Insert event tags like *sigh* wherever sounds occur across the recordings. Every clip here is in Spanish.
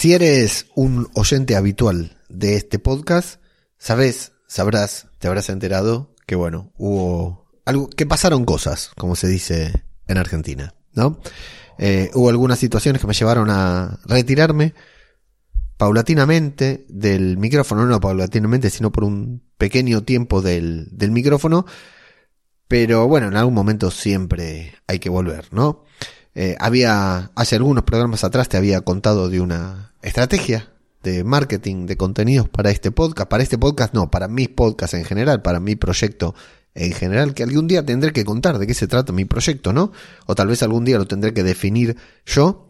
Si eres un oyente habitual de este podcast, sabes, sabrás, te habrás enterado que bueno, hubo algo, que pasaron cosas, como se dice en Argentina, ¿no? Eh, hubo algunas situaciones que me llevaron a retirarme paulatinamente del micrófono, no paulatinamente, sino por un pequeño tiempo del, del micrófono, pero bueno, en algún momento siempre hay que volver, ¿no? Eh, había, hace algunos programas atrás te había contado de una estrategia de marketing de contenidos para este podcast, para este podcast no, para mis podcasts en general, para mi proyecto en general, que algún día tendré que contar de qué se trata mi proyecto, ¿no? O tal vez algún día lo tendré que definir yo.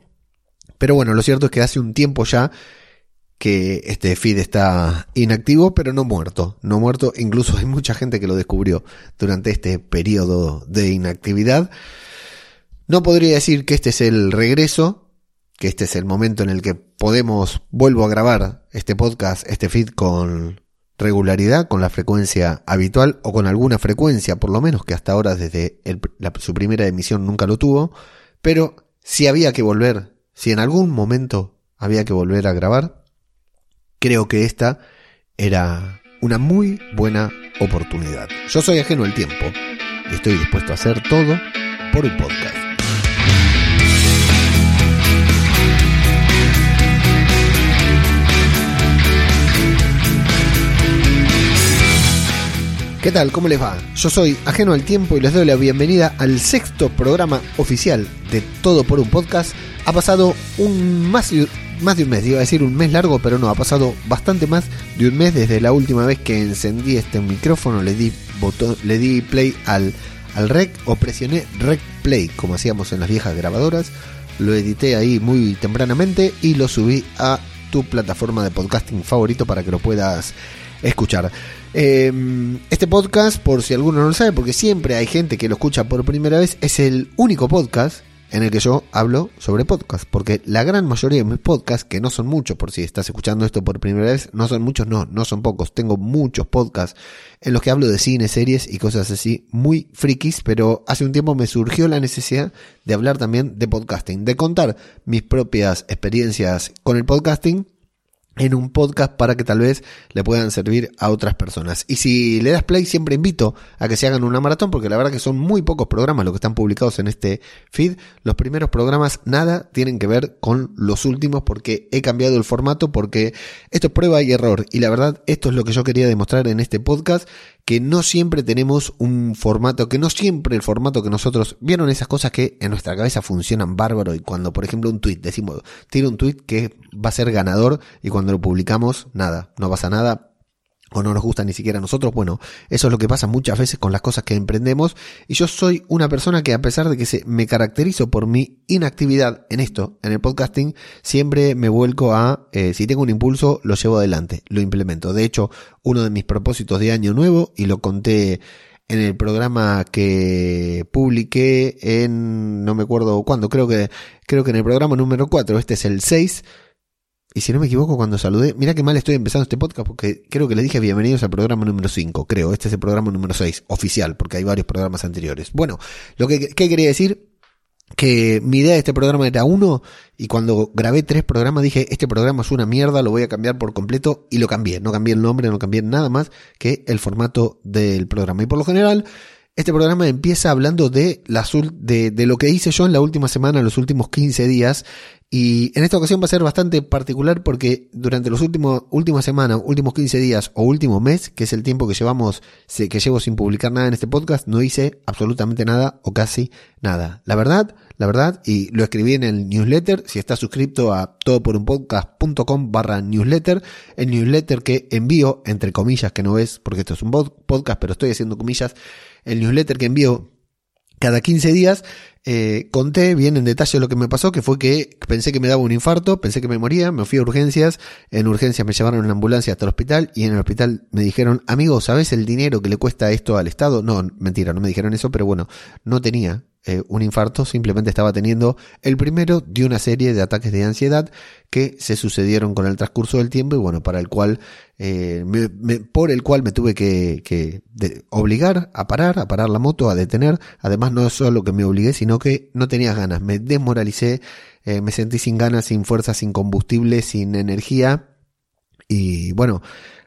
Pero bueno, lo cierto es que hace un tiempo ya que este feed está inactivo, pero no muerto. No muerto, incluso hay mucha gente que lo descubrió durante este periodo de inactividad. No podría decir que este es el regreso, que este es el momento en el que podemos, vuelvo a grabar este podcast, este feed con regularidad, con la frecuencia habitual o con alguna frecuencia, por lo menos que hasta ahora desde su primera emisión nunca lo tuvo, pero si había que volver, si en algún momento había que volver a grabar, creo que esta era una muy buena oportunidad. Yo soy ajeno al tiempo y estoy dispuesto a hacer todo por un podcast. ¿Qué tal? ¿Cómo les va? Yo soy Ajeno al Tiempo y les doy la bienvenida al sexto programa oficial de Todo por un Podcast. Ha pasado un más, más de un mes, iba a decir un mes largo, pero no, ha pasado bastante más de un mes desde la última vez que encendí este micrófono, le di, botón, le di play al, al rec o presioné rec play, como hacíamos en las viejas grabadoras. Lo edité ahí muy tempranamente y lo subí a tu plataforma de podcasting favorito para que lo puedas escuchar. Eh, este podcast, por si alguno no lo sabe, porque siempre hay gente que lo escucha por primera vez, es el único podcast en el que yo hablo sobre podcast, porque la gran mayoría de mis podcasts, que no son muchos, por si estás escuchando esto por primera vez, no son muchos, no, no son pocos, tengo muchos podcasts en los que hablo de cine, series y cosas así, muy frikis, pero hace un tiempo me surgió la necesidad de hablar también de podcasting, de contar mis propias experiencias con el podcasting en un podcast para que tal vez le puedan servir a otras personas. Y si le das play, siempre invito a que se hagan una maratón, porque la verdad que son muy pocos programas los que están publicados en este feed. Los primeros programas nada tienen que ver con los últimos, porque he cambiado el formato, porque esto es prueba y error. Y la verdad, esto es lo que yo quería demostrar en este podcast, que no siempre tenemos un formato, que no siempre el formato que nosotros, vieron esas cosas que en nuestra cabeza funcionan bárbaro y cuando por ejemplo un tweet, decimos, tira un tweet que va a ser ganador y cuando lo publicamos, nada, no pasa nada, o no nos gusta ni siquiera a nosotros, bueno, eso es lo que pasa muchas veces con las cosas que emprendemos y yo soy una persona que a pesar de que se, me caracterizo por mi inactividad en esto, en el podcasting, siempre me vuelco a, eh, si tengo un impulso, lo llevo adelante, lo implemento. De hecho, uno de mis propósitos de año nuevo, y lo conté en el programa que publiqué en, no me acuerdo cuándo, creo que, creo que en el programa número 4, este es el 6, y si no me equivoco, cuando saludé, mira qué mal estoy empezando este podcast porque creo que le dije bienvenidos al programa número 5, creo. Este es el programa número 6, oficial, porque hay varios programas anteriores. Bueno, lo que ¿qué quería decir, que mi idea de este programa era uno, y cuando grabé tres programas dije, este programa es una mierda, lo voy a cambiar por completo, y lo cambié. No cambié el nombre, no cambié nada más que el formato del programa. Y por lo general, este programa empieza hablando de, la, de, de, lo que hice yo en la última semana, los últimos 15 días, y en esta ocasión va a ser bastante particular porque durante los últimos, últimas semanas, últimos 15 días o último mes, que es el tiempo que llevamos, que llevo sin publicar nada en este podcast, no hice absolutamente nada o casi nada. La verdad, la verdad, y lo escribí en el newsletter, si estás suscrito a todoporunpodcast.com barra newsletter, el newsletter que envío, entre comillas, que no es, porque esto es un podcast, pero estoy haciendo comillas, el newsletter que envío cada 15 días eh, conté bien en detalle lo que me pasó, que fue que pensé que me daba un infarto, pensé que me moría, me fui a urgencias, en urgencias me llevaron en la ambulancia hasta el hospital y en el hospital me dijeron, amigo, ¿sabes el dinero que le cuesta esto al Estado? No, mentira, no me dijeron eso, pero bueno, no tenía eh, un infarto, simplemente estaba teniendo el primero de una serie de ataques de ansiedad que se sucedieron con el transcurso del tiempo y bueno, para el cual, eh, por el cual me tuve que, obligar a parar, a parar la moto, a detener. Además, no solo que me obligué, sino que no tenía ganas, me desmoralicé, eh, me sentí sin ganas, sin fuerza, sin combustible, sin energía. Y bueno,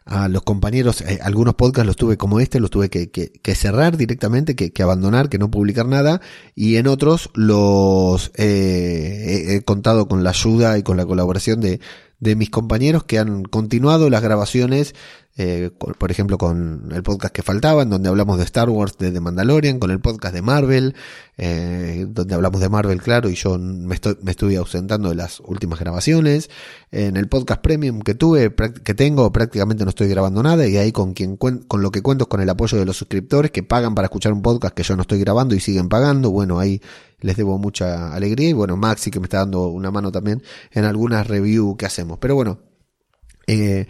a los compañeros, eh, algunos podcasts los tuve como este, los tuve que, que, cerrar directamente, que, que, abandonar, que no publicar nada, y en otros los eh, he contado con la ayuda y con la colaboración de, de mis compañeros que han continuado las grabaciones eh, por ejemplo con el podcast que faltaba, en donde hablamos de Star Wars, de The Mandalorian, con el podcast de Marvel, eh, donde hablamos de Marvel, claro, y yo me, estoy, me estuve ausentando de las últimas grabaciones. En el podcast premium que tuve, que tengo, prácticamente no estoy grabando nada, y ahí con quien con lo que cuento es con el apoyo de los suscriptores que pagan para escuchar un podcast que yo no estoy grabando y siguen pagando. Bueno, ahí les debo mucha alegría, y bueno, Maxi que me está dando una mano también en algunas reviews que hacemos. Pero bueno, eh,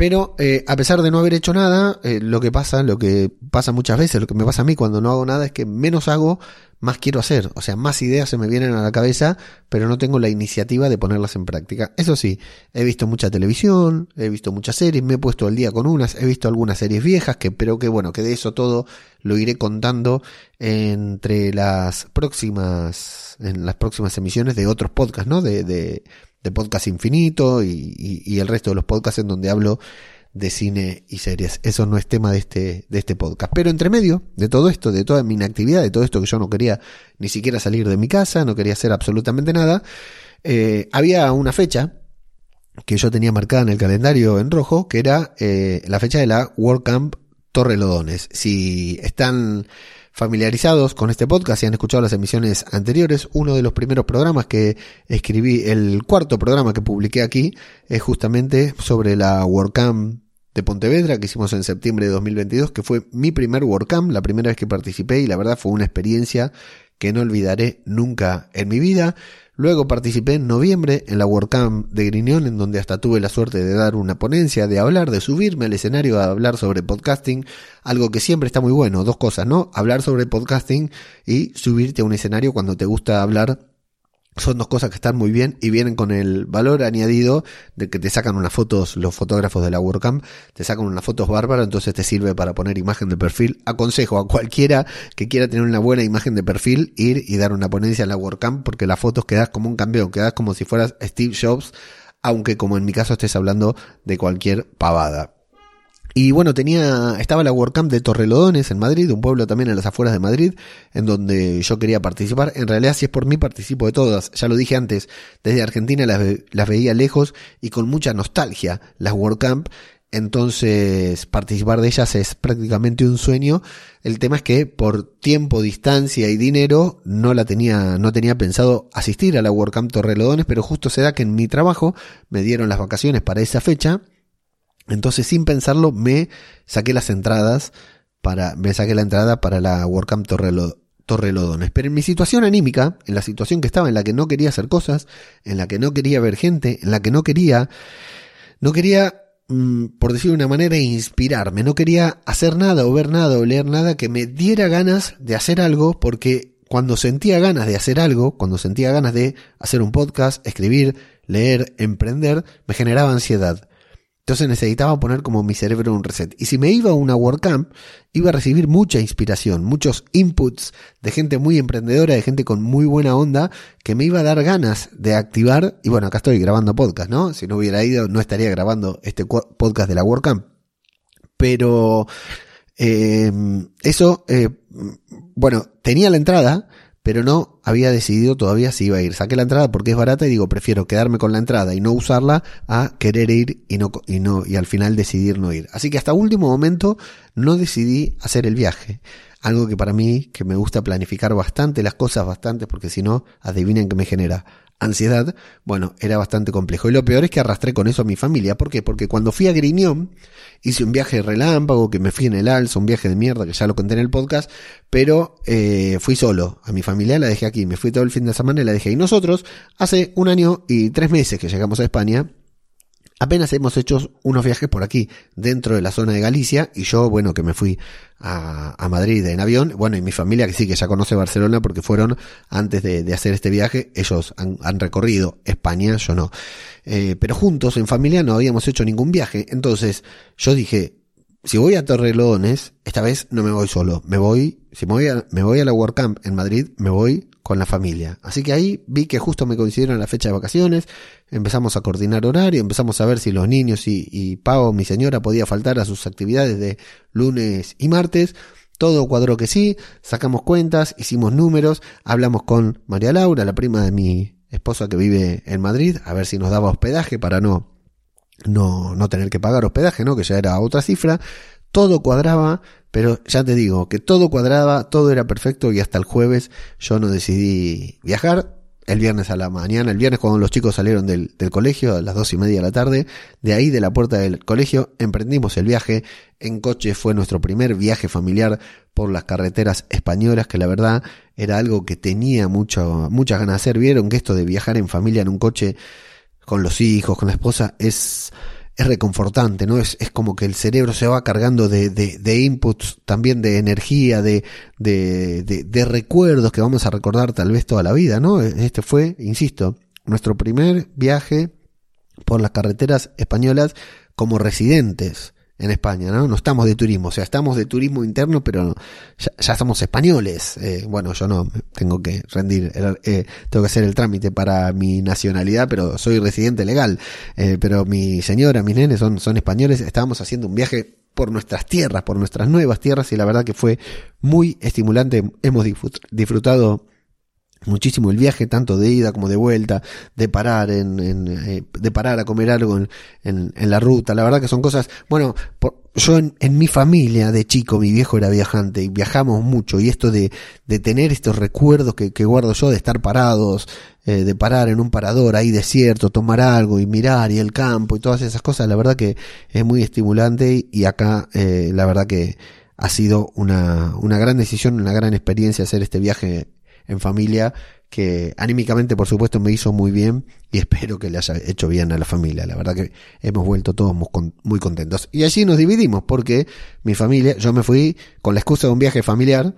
pero eh, a pesar de no haber hecho nada, eh, lo que pasa, lo que pasa muchas veces, lo que me pasa a mí cuando no hago nada es que menos hago, más quiero hacer. O sea, más ideas se me vienen a la cabeza, pero no tengo la iniciativa de ponerlas en práctica. Eso sí, he visto mucha televisión, he visto muchas series, me he puesto al día con unas, he visto algunas series viejas, que, pero que bueno, que de eso todo lo iré contando entre las próximas, en las próximas emisiones de otros podcasts, ¿no? De, de, de Podcast Infinito y, el resto de los podcasts en donde hablo de cine y series. Eso no es tema de este, de este podcast. Pero entre medio de todo esto, de toda mi inactividad, de todo esto que yo no quería ni siquiera salir de mi casa, no quería hacer absolutamente nada, eh, había una fecha que yo tenía marcada en el calendario en rojo, que era eh, la fecha de la World Camp Torrelodones. Si están familiarizados con este podcast y han escuchado las emisiones anteriores, uno de los primeros programas que escribí, el cuarto programa que publiqué aquí, es justamente sobre la WordCamp de Pontevedra que hicimos en septiembre de 2022, que fue mi primer WordCamp, la primera vez que participé y la verdad fue una experiencia que no olvidaré nunca en mi vida. Luego participé en noviembre en la WordCamp de Griñón, en donde hasta tuve la suerte de dar una ponencia, de hablar, de subirme al escenario a hablar sobre podcasting, algo que siempre está muy bueno, dos cosas, ¿no? Hablar sobre podcasting y subirte a un escenario cuando te gusta hablar son dos cosas que están muy bien y vienen con el valor añadido de que te sacan unas fotos, los fotógrafos de la WordCamp, te sacan unas fotos bárbaras, entonces te sirve para poner imagen de perfil. Aconsejo a cualquiera que quiera tener una buena imagen de perfil ir y dar una ponencia en la WordCamp porque las fotos quedas como un campeón, quedas como si fueras Steve Jobs, aunque como en mi caso estés hablando de cualquier pavada. Y bueno, tenía, estaba la WordCamp de Torrelodones en Madrid, un pueblo también en las afueras de Madrid, en donde yo quería participar. En realidad, si es por mí, participo de todas. Ya lo dije antes, desde Argentina las, las veía lejos y con mucha nostalgia las WordCamp. Entonces, participar de ellas es prácticamente un sueño. El tema es que por tiempo, distancia y dinero no la tenía, no tenía pensado asistir a la WordCamp Torrelodones, pero justo se da que en mi trabajo me dieron las vacaciones para esa fecha entonces, sin pensarlo, me saqué las entradas para, me saqué la entrada para la WordCamp Torrelodones. Pero en mi situación anímica, en la situación que estaba, en la que no quería hacer cosas, en la que no quería ver gente, en la que no quería, no quería, mm, por decirlo de una manera, inspirarme, no quería hacer nada o ver nada o leer nada que me diera ganas de hacer algo porque cuando sentía ganas de hacer algo, cuando sentía ganas de hacer un podcast, escribir, leer, emprender, me generaba ansiedad. Entonces necesitaba poner como mi cerebro un reset. Y si me iba a una WordCamp, iba a recibir mucha inspiración, muchos inputs de gente muy emprendedora, de gente con muy buena onda, que me iba a dar ganas de activar. Y bueno, acá estoy grabando podcast, ¿no? Si no hubiera ido, no estaría grabando este podcast de la WordCamp. Pero eh, eso, eh, bueno, tenía la entrada, pero no había decidido todavía si iba a ir. Saqué la entrada porque es barata y digo, prefiero quedarme con la entrada y no usarla a querer ir y no, y no, y al final decidir no ir. Así que hasta último momento no decidí hacer el viaje. Algo que para mí, que me gusta planificar bastante las cosas bastante, porque si no, adivinen que me genera ansiedad, bueno, era bastante complejo. Y lo peor es que arrastré con eso a mi familia. ¿Por qué? Porque cuando fui a Griñón, hice un viaje relámpago, que me fui en el alza, un viaje de mierda, que ya lo conté en el podcast, pero eh, fui solo. A mi familia la dejé aquí, me fui todo el fin de semana y la dejé. Y nosotros, hace un año y tres meses que llegamos a España, apenas hemos hecho unos viajes por aquí, dentro de la zona de Galicia, y yo, bueno, que me fui a, Madrid en avión, bueno, y mi familia que sí, que ya conoce Barcelona porque fueron antes de, hacer este viaje, ellos han, han recorrido España, yo no. Eh, pero juntos, en familia, no habíamos hecho ningún viaje, entonces yo dije, si voy a Torrelodones, esta vez no me voy solo, me voy, si me voy a, me voy a la WordCamp en Madrid, me voy con la familia. Así que ahí vi que justo me coincidieron la fecha de vacaciones, empezamos a coordinar horario, empezamos a ver si los niños y, y Pau, mi señora, podía faltar a sus actividades de lunes y martes. Todo cuadró que sí, sacamos cuentas, hicimos números, hablamos con María Laura, la prima de mi esposa que vive en Madrid, a ver si nos daba hospedaje para no no, no tener que pagar hospedaje, ¿no? Que ya era otra cifra. Todo cuadraba, pero ya te digo que todo cuadraba, todo era perfecto y hasta el jueves yo no decidí viajar. El viernes a la mañana, el viernes cuando los chicos salieron del, del colegio a las dos y media de la tarde, de ahí de la puerta del colegio emprendimos el viaje. En coche fue nuestro primer viaje familiar por las carreteras españolas, que la verdad era algo que tenía mucho, muchas ganas de hacer. Vieron que esto de viajar en familia en un coche con los hijos, con la esposa, es, es reconfortante, ¿no? Es, es como que el cerebro se va cargando de, de, de inputs, también de energía, de, de, recuerdos que vamos a recordar tal vez toda la vida, ¿no? Este fue, insisto, nuestro primer viaje por las carreteras españolas como residentes en España, ¿no? No estamos de turismo, o sea, estamos de turismo interno, pero ya, ya somos españoles. Eh, bueno, yo no, tengo que rendir, eh, tengo que hacer el trámite para mi nacionalidad, pero soy residente legal. Eh, pero mi señora, mis nenes son, son españoles, estábamos haciendo un viaje por nuestras tierras, por nuestras nuevas tierras, y la verdad que fue muy estimulante. Hemos disfrutado muchísimo el viaje, tanto de ida como de vuelta, de parar en, en eh, de parar a comer algo en, en, la ruta. La verdad que son cosas, bueno, por, yo en, en, mi familia de chico, mi viejo era viajante y viajamos mucho y esto de, de tener estos recuerdos que, que guardo yo de estar parados, eh, de parar en un parador ahí desierto, tomar algo y mirar y el campo y todas esas cosas, la verdad que es muy estimulante y acá eh, la verdad que ha sido una, una gran decisión, una gran experiencia hacer este viaje en familia que anímicamente por supuesto me hizo muy bien y *laughs* espero que le haya hecho bien a la familia. La verdad que hemos vuelto todos muy contentos. Y allí nos dividimos porque mi familia, yo me fui con la excusa de un viaje familiar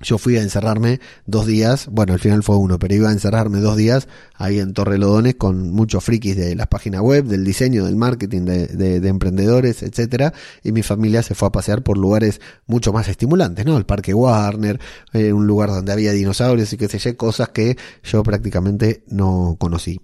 yo fui a encerrarme dos días, bueno, al final fue uno, pero iba a encerrarme dos días ahí en Torrelodones con muchos frikis de las páginas web, del diseño, del marketing, de, de, de, emprendedores, etcétera, y mi familia se fue a pasear por lugares mucho más estimulantes, ¿no? El Parque Warner, eh, un lugar donde había dinosaurios y qué sé yo, cosas que yo prácticamente no conocí.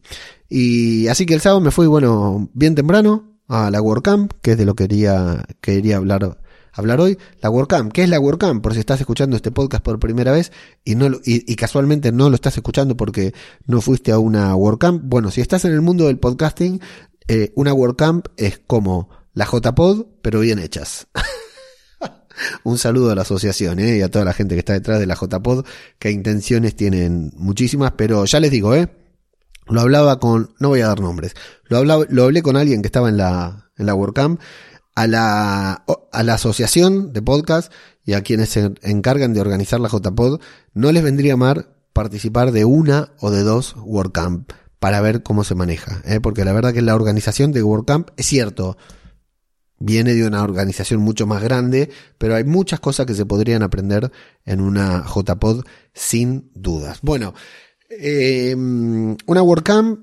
Y así que el sábado me fui, bueno, bien temprano a la WordCamp, que es de lo que quería, quería hablar hablar hoy, la WordCamp. ¿Qué es la WordCamp? Por si estás escuchando este podcast por primera vez y, no, y, y, casualmente no lo estás escuchando porque no fuiste a una WordCamp. Bueno, si estás en el mundo del podcasting, eh, una WordCamp es como la JPod, pero bien hechas. *laughs* Un saludo a la asociación ¿eh? y a toda la gente que está detrás de la JPod, que intenciones tienen muchísimas, pero ya les digo, ¿eh? Lo hablaba con, no voy a dar nombres, lo hablaba, lo hablé con alguien que estaba en la, en la WordCamp a la, a la asociación de podcast y a quienes se encargan de organizar la JPod, no les vendría mal participar de una o de dos WordCamp para ver cómo se maneja, ¿eh? porque la verdad que la organización de WordCamp es cierto, viene de una organización mucho más grande, pero hay muchas cosas que se podrían aprender en una JPod sin dudas. Bueno, eh, una WordCamp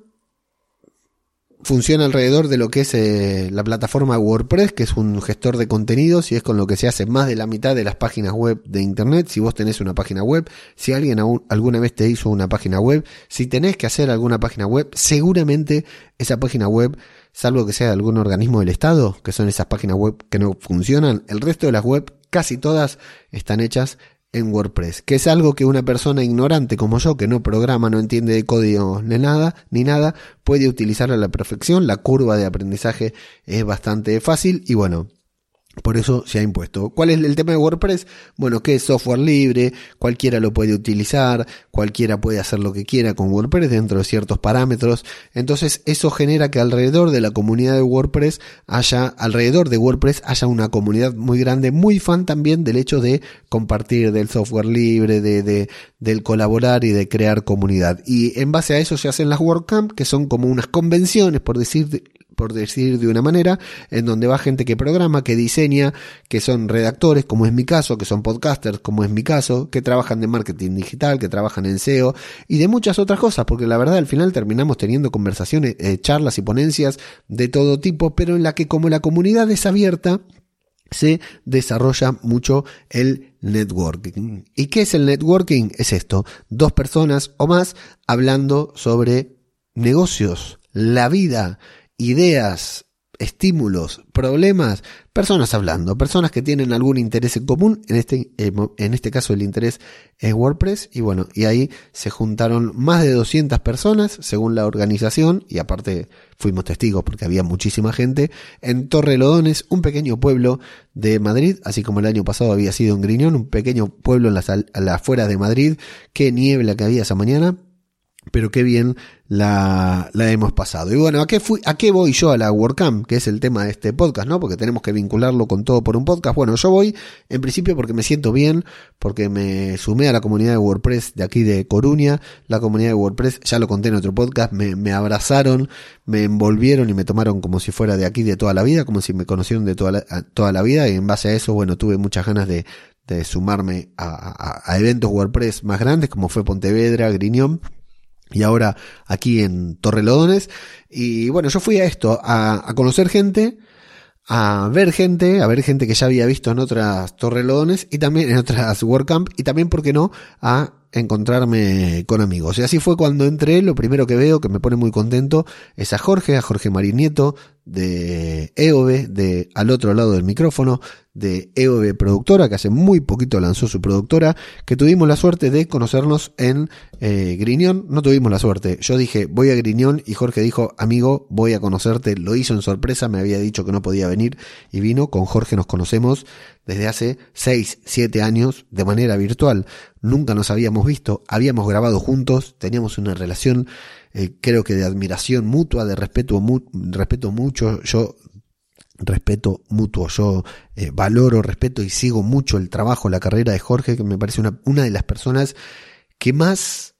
funciona alrededor de lo que es eh, la plataforma WordPress, que es un gestor de contenidos y es con lo que se hace más de la mitad de las páginas web de Internet. Si vos tenés una página web, si alguien aún, alguna vez te hizo una página web, si tenés que hacer alguna página web, seguramente esa página web, salvo que sea de algún organismo del Estado, que son esas páginas web que no funcionan, el resto de las web, casi todas, están hechas en WordPress, que es algo que una persona ignorante como yo, que no programa, no entiende de código ni nada, ni nada, puede utilizar a la perfección. La curva de aprendizaje es bastante fácil y bueno, por eso se ha impuesto. ¿Cuál es el tema de WordPress? Bueno, que es software libre, cualquiera lo puede utilizar, cualquiera puede hacer lo que quiera con WordPress dentro de ciertos parámetros. Entonces eso genera que alrededor de la comunidad de WordPress haya, alrededor de WordPress haya una comunidad muy grande, muy fan también del hecho de compartir del software libre, de, de del colaborar y de crear comunidad. Y en base a eso se hacen las WordCamp, que son como unas convenciones, por decir por decir de una manera, en donde va gente que programa, que diseña, que son redactores, como es mi caso, que son podcasters, como es mi caso, que trabajan de marketing digital, que trabajan en SEO y de muchas otras cosas, porque la verdad al final terminamos teniendo conversaciones, eh, charlas y ponencias de todo tipo, pero en la que como la comunidad es abierta, se desarrolla mucho el networking. ¿Y qué es el networking? Es esto, dos personas o más hablando sobre negocios, la vida, ideas, estímulos, problemas, personas hablando, personas que tienen algún interés en común, en este, eh, en este caso el interés es WordPress, y bueno, y ahí se juntaron más de 200 personas, según la organización, y aparte fuimos testigos porque había muchísima gente, en Torrelodones, un pequeño pueblo de Madrid, así como el año pasado había sido en Griñón, un pequeño pueblo en las, las afueras de Madrid, qué niebla que había esa mañana, pero qué bien la, hemos pasado. Y bueno, ¿a qué, ¿a qué voy yo a la WordCamp? Que es el tema de este podcast, ¿no? Porque tenemos que vincularlo con todo por un podcast. Bueno, yo voy en principio porque me siento bien, porque me sumé a la comunidad de WordPress de aquí de Coruña. La comunidad de WordPress, ya lo conté en otro podcast, me, abrazaron, me envolvieron y me tomaron como si fuera de aquí de toda la vida, como si me conocieron de toda la, toda la vida. Y en base a eso, bueno, tuve muchas ganas de, sumarme a, a eventos WordPress más grandes, como fue Pontevedra, Griñón y ahora aquí en Torrelodones. Y bueno, yo fui a esto, a, conocer gente, a ver gente, a ver gente que ya había visto en otras Torrelodones y también en otras WordCamp y también, ¿por qué no?, a encontrarme con amigos. Y así fue cuando entré, lo primero que veo que me pone muy contento es a Jorge, a Jorge Marinieto de EOB, de al otro lado del micrófono, de EOB Productora, que hace muy poquito lanzó su productora, que tuvimos la suerte de conocernos en eh, Griñón. No tuvimos la suerte. Yo dije, voy a Griñón y Jorge dijo, amigo, voy a conocerte. Lo hizo en sorpresa, me había dicho que no podía venir y vino. Con Jorge nos conocemos desde hace 6, 7 años de manera virtual. Nunca nos habíamos visto, habíamos grabado juntos, teníamos una relación eh, creo que de admiración mutua, de respeto, mu respeto mucho. Yo respeto mutuo. Yo eh, valoro, respeto y sigo mucho el trabajo, la carrera de Jorge, que me parece una, una de las personas que más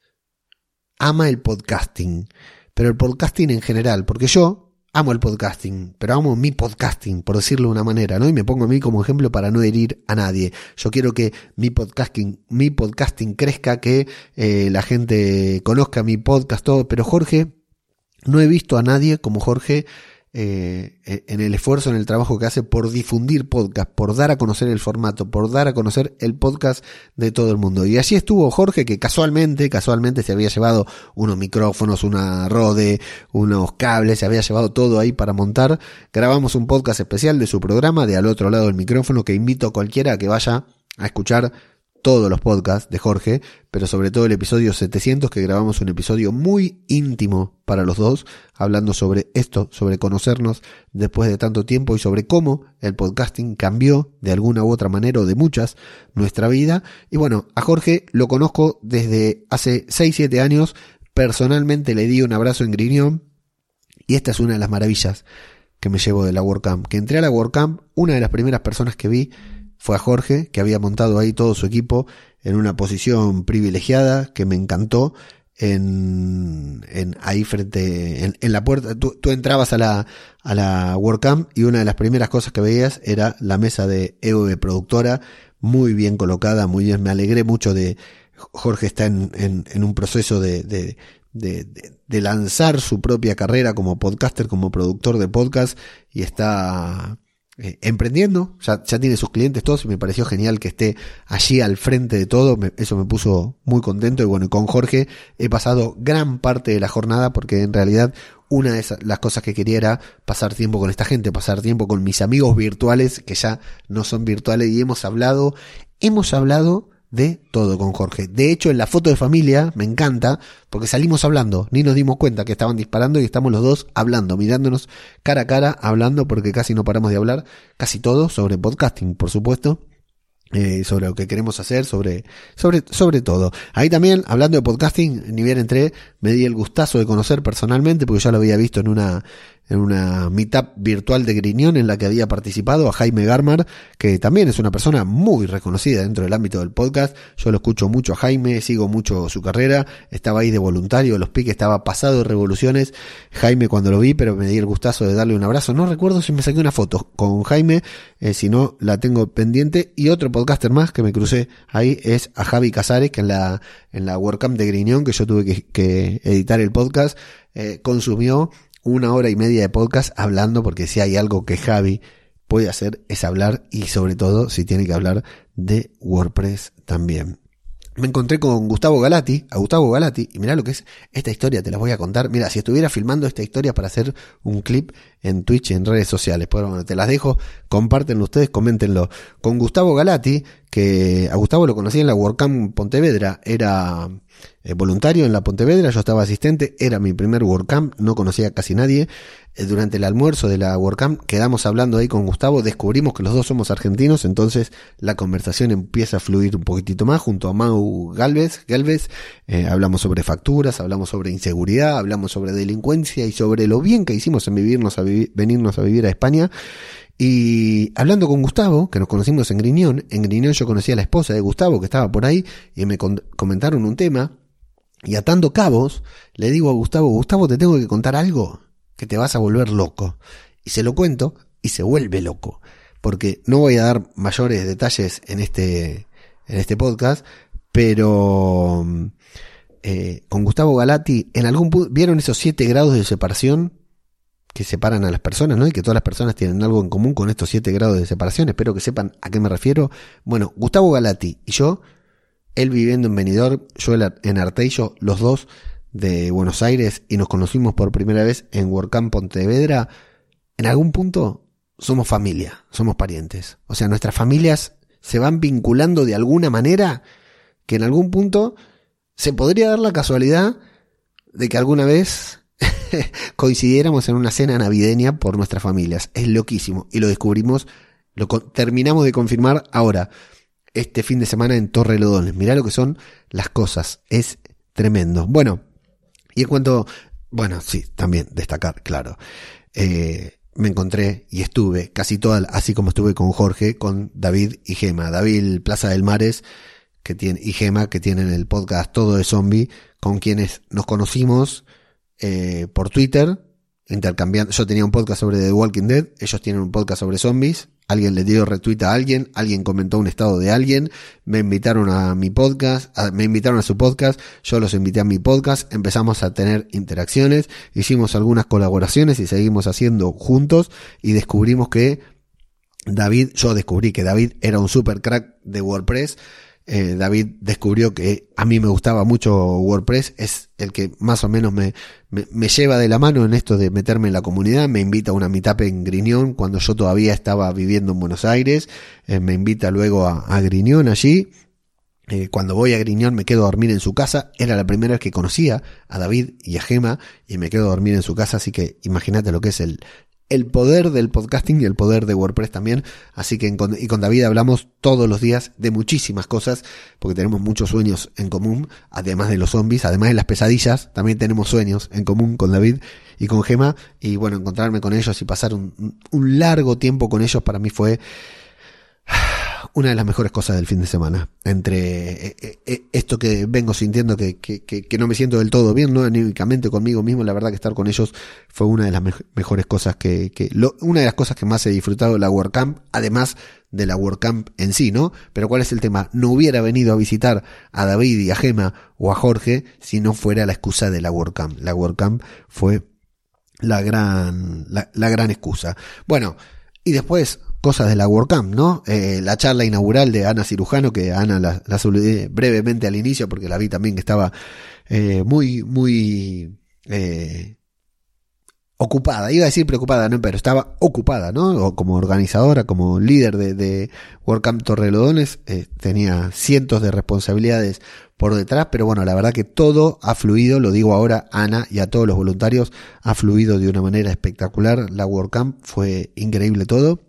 ama el podcasting. Pero el podcasting en general, porque yo amo el podcasting, pero amo mi podcasting, por decirlo de una manera, ¿no? Y me pongo a mí como ejemplo para no herir a nadie. Yo quiero que mi podcasting, mi podcasting crezca, que eh, la gente conozca mi podcast, todo, pero Jorge, no he visto a nadie como Jorge eh, e, en el esfuerzo, en el trabajo que hace por difundir podcast, por dar a conocer el formato, por dar a conocer el podcast de todo el mundo. Y así estuvo Jorge, que casualmente, casualmente se había llevado unos micrófonos, una rode, unos cables, se había llevado todo ahí para montar. Grabamos un podcast especial de su programa de al otro lado del micrófono que invito a cualquiera a que vaya a escuchar todos los podcasts de Jorge, pero sobre todo el episodio 700 que grabamos un episodio muy íntimo para los dos, hablando sobre esto, sobre conocernos después de tanto tiempo y sobre cómo el podcasting cambió de alguna u otra manera o de muchas nuestra vida. Y bueno, a Jorge lo conozco desde hace 6-7 años, personalmente le di un abrazo en Griñón y esta es una de las maravillas que me llevo de la WordCamp, que entré a la WordCamp, una de las primeras personas que vi fue a Jorge, que había montado ahí todo su equipo en una posición privilegiada, que me encantó, en, en ahí frente, en, en la puerta, tú, tú, entrabas a la, a la WordCamp y una de las primeras cosas que veías era la mesa de EOB productora, muy bien colocada, muy bien, me alegré mucho de, Jorge está en, en, en un proceso de, de, de, de, lanzar su propia carrera como podcaster, como productor de podcast y está eh, emprendiendo, ya, ya, tiene sus clientes todos y me pareció genial que esté allí al frente de todo, me, eso me puso muy contento y bueno, con Jorge he pasado gran parte de la jornada porque en realidad una de las cosas que quería era pasar tiempo con esta gente, pasar tiempo con mis amigos virtuales que ya no son virtuales y hemos hablado, hemos hablado de todo con Jorge. De hecho, en la foto de familia me encanta porque salimos hablando, ni nos dimos cuenta que estaban disparando y estamos los dos hablando, mirándonos cara a cara, hablando porque casi no paramos de hablar, casi todo sobre podcasting, por supuesto. Eh, sobre lo que queremos hacer, sobre, sobre, sobre todo. Ahí también, hablando de podcasting, ni bien entré, me di el gustazo de conocer personalmente, porque ya lo había visto en una, en una meetup virtual de Griñón en la que había participado a Jaime Garmar, que también es una persona muy reconocida dentro del ámbito del podcast. Yo lo escucho mucho a Jaime, sigo mucho su carrera, estaba ahí de voluntario, los piques estaba pasado de revoluciones. Jaime cuando lo vi, pero me di el gustazo de darle un abrazo. No recuerdo si me saqué una foto con Jaime, eh, si no la tengo pendiente. Y otro podcaster más que me crucé ahí es a Javi Casares, que en la, en la WordCamp de Griñón, que yo tuve que, editar el podcast, eh, consumió una hora y media de podcast hablando, porque si hay algo que Javi puede hacer es hablar y sobre todo si tiene que hablar de WordPress también. Me encontré con Gustavo Galati, a Gustavo Galati, y mira lo que es esta historia, te la voy a contar. Mira, si estuviera filmando esta historia para hacer un clip en Twitch, en redes sociales, pues bueno, te las dejo, compártenlo ustedes, coméntenlo. Con Gustavo Galati, que a Gustavo lo conocí en la WordCamp Pontevedra, era eh, voluntario en la Pontevedra, yo estaba asistente, era mi primer WordCamp, no conocía casi nadie. Eh, durante el almuerzo de la WordCamp quedamos hablando ahí con Gustavo, descubrimos que los dos somos argentinos, entonces la conversación empieza a fluir un poquitito más junto a Mau Galvez, Galvez eh, hablamos sobre facturas, hablamos sobre inseguridad, hablamos sobre delincuencia y sobre lo bien que hicimos en vivirnos a venirnos a vivir a España. Y hablando con Gustavo, que nos conocimos en Griñón, en Griñón yo conocí a la esposa de Gustavo que estaba por ahí y me comentaron un tema. Y atando cabos, le digo a Gustavo, Gustavo, te tengo que contar algo que te vas a volver loco. Y se lo cuento y se vuelve loco. Porque no voy a dar mayores detalles en este, en este podcast, pero eh, con Gustavo Galati, en algún punto, ¿vieron esos siete grados de separación? Que separan a las personas, ¿no? Y que todas las personas tienen algo en común con estos siete grados de separación. Espero que sepan a qué me refiero. Bueno, Gustavo Galati y yo, él viviendo en Benidorm, yo en Arteillo, los dos de Buenos Aires, y nos conocimos por primera vez en WordCamp Pontevedra, en algún punto somos familia, somos parientes. O sea, nuestras familias se van vinculando de alguna manera que en algún punto se podría dar la casualidad de que alguna vez *laughs* coincidiéramos en una cena navideña por nuestras familias. Es loquísimo. Y lo descubrimos, lo terminamos de confirmar ahora, este fin de semana en Torre Lodones. Mirá lo que son las cosas. Es tremendo. Bueno, y en cuanto, bueno, sí, también destacar, claro. Eh, me encontré y estuve casi toda, así como estuve con Jorge, con David y Gema. David Plaza del Mares que tiene, y Gema, que tienen el podcast Todo de Zombie, con quienes nos conocimos eh, por Twitter, intercambiando. Yo tenía un podcast sobre The Walking Dead, ellos tienen un podcast sobre zombies. Alguien le dio retweet a alguien, alguien comentó un estado de alguien, me invitaron a mi podcast, me invitaron a su podcast, yo los invité a mi podcast, empezamos a tener interacciones, hicimos algunas colaboraciones y seguimos haciendo juntos y descubrimos que David, yo descubrí que David era un super crack de WordPress, eh, David descubrió que a mí me gustaba mucho WordPress, es el que más o menos me, me, lleva de la mano en esto de meterme en la comunidad, me invita a una meetup en Griñón cuando yo todavía estaba viviendo en Buenos Aires, eh, me invita luego a, a Griñón allí, eh, cuando voy a Griñón me quedo a dormir en su casa. Era la primera vez que conocía a David y a Gema y me quedo a dormir en su casa. Así que imagínate lo que es el, el poder del podcasting y el poder de WordPress también. Así que y con David hablamos todos los días de muchísimas cosas, porque tenemos muchos sueños en común, además de los zombies, además de las pesadillas, también tenemos sueños en común con David y con Gema. Y bueno, encontrarme con ellos y pasar un, un largo tiempo con ellos para mí fue una de las mejores cosas del fin de semana. Entre eh, eh, eh, esto que vengo sintiendo que, que, que, no me siento del todo bien, ¿no? Anímicamente conmigo mismo, la verdad que estar con ellos fue una de las mejores cosas que, que lo, una de las cosas que más he disfrutado de la WordCamp, además de la WordCamp en sí, ¿no? Pero ¿cuál es el tema? No hubiera venido a visitar a David y a Gema o a Jorge si no fuera la excusa de la WordCamp. La WordCamp fue la gran, la, la gran excusa. Bueno, y después cosas de la WordCamp, ¿no? Eh, la charla inaugural de Ana Cirujano, que Ana la, la saludé brevemente al inicio porque la vi también que estaba eh, muy, muy eh, ocupada. Iba a decir preocupada, ¿no? Pero estaba ocupada, ¿no? O como organizadora, como líder de, de WordCamp Torrelodones, eh, tenía cientos de responsabilidades por detrás, pero bueno, la verdad que todo ha fluido, lo digo ahora, Ana y a todos los voluntarios, ha fluido de una manera espectacular. La WordCamp fue increíble todo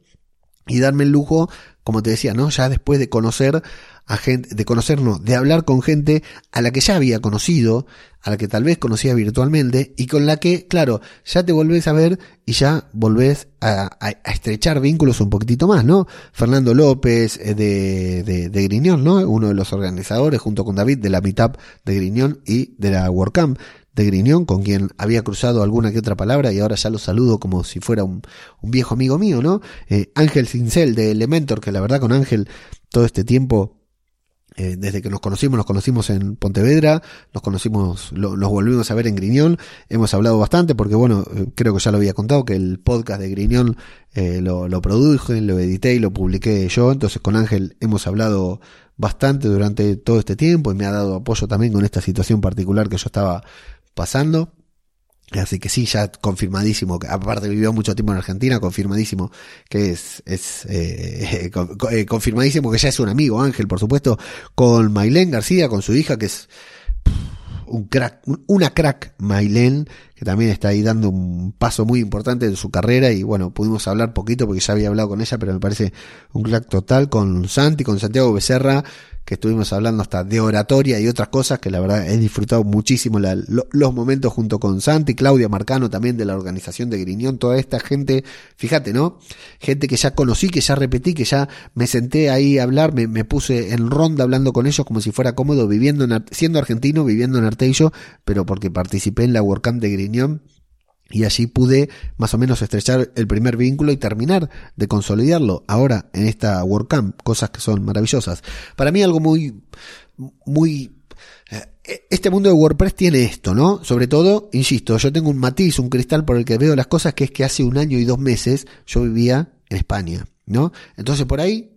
y darme el lujo como te decía, ¿no? Ya después de conocer a gente, de conocernos, de hablar con gente a la que ya había conocido, a la que tal vez conocía virtualmente y con la que, claro, ya te volvés a ver y ya volvés a, estrechar vínculos un poquitito más, ¿no? Fernando López eh, de, de, de, Griñón, ¿no? Uno de los organizadores junto con David de la Meetup de Griñón y de la WordCamp de Griñón, con quien había cruzado alguna que otra palabra y ahora ya lo saludo como si fuera un, viejo amigo mío, ¿no? Eh, Ángel Cincel de Elementor, que la verdad con Ángel todo este tiempo eh, desde que nos conocimos, nos conocimos en Pontevedra, nos conocimos, nos volvimos a ver en Griñón, hemos hablado bastante porque bueno, eh, creo que ya lo había contado que el podcast de Griñón lo, lo produje, lo edité y lo publiqué yo, entonces con Ángel hemos hablado bastante durante todo este tiempo y me ha dado apoyo también con esta situación particular que yo estaba pasando. Así que sí, ya confirmadísimo, aparte vivió mucho tiempo en Argentina, confirmadísimo que es, es eh, *laughs* eh, confirmadísimo que ya es un amigo, Ángel, por supuesto, con Mailén García, con su hija, que es un crack, una crack Mailén, que también está ahí dando un paso muy importante en su carrera y bueno, pudimos hablar poquito porque ya había hablado con ella, pero me parece un crack total con Santi, con Santiago Becerra, que estuvimos hablando hasta de oratoria y otras cosas que la verdad he disfrutado muchísimo los momentos junto con Santi, Claudia Marcano también de la organización de Griñón, toda esta gente, fíjate, ¿no? Gente que ya conocí, que ya repetí, que ya me senté ahí a hablar, me, me puse en ronda hablando con ellos como si fuera cómodo, viviendo en, siendo argentino, viviendo en Arteillo, pero porque participé en la WordCamp de Griñón y allí pude más o menos estrechar el primer vínculo y terminar de consolidarlo ahora en esta WordCamp, cosas que son maravillosas. Para mí algo muy, muy, eh, este mundo de WordPress tiene esto, ¿no? Sobre todo, insisto, yo tengo un matiz, un cristal por el que veo las cosas, que es que hace un año y dos meses yo vivía en España, ¿no? Entonces por ahí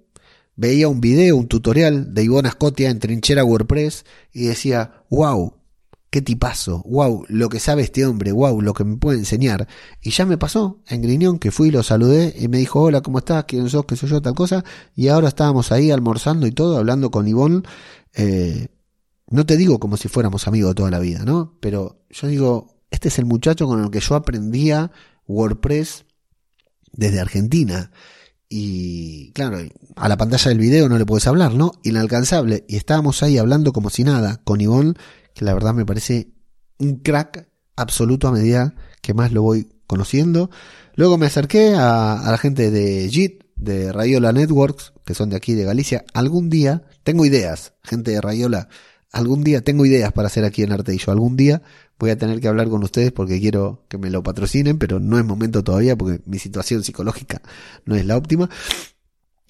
veía un video, un tutorial de Ivonne Ascotia en Trinchera WordPress y decía, wow, qué tipazo, wow, lo que sabe este hombre, wow, lo que me puede enseñar. Y ya me pasó en Griñón que fui, lo saludé y me dijo, hola, ¿cómo estás? ¿Quién sos? ¿Qué soy yo? Tal cosa. Y ahora estábamos ahí almorzando y todo, hablando con Ivonne. Eh, no te digo como si fuéramos amigos toda la vida, ¿no? Pero yo digo, este es el muchacho con el que yo aprendía WordPress desde Argentina. Y claro, a la pantalla del video no le puedes hablar, ¿no? Inalcanzable. Y estábamos ahí hablando como si nada con Ivonne que la verdad me parece un crack absoluto a medida que más lo voy conociendo. Luego me acerqué a, la gente de JIT, de Rayola Networks, que son de aquí de Galicia. Algún día, tengo ideas, gente de Rayola, algún día tengo ideas para hacer aquí en Arteillo. Algún día voy a tener que hablar con ustedes porque quiero que me lo patrocinen, pero no es momento todavía porque mi situación psicológica no es la óptima.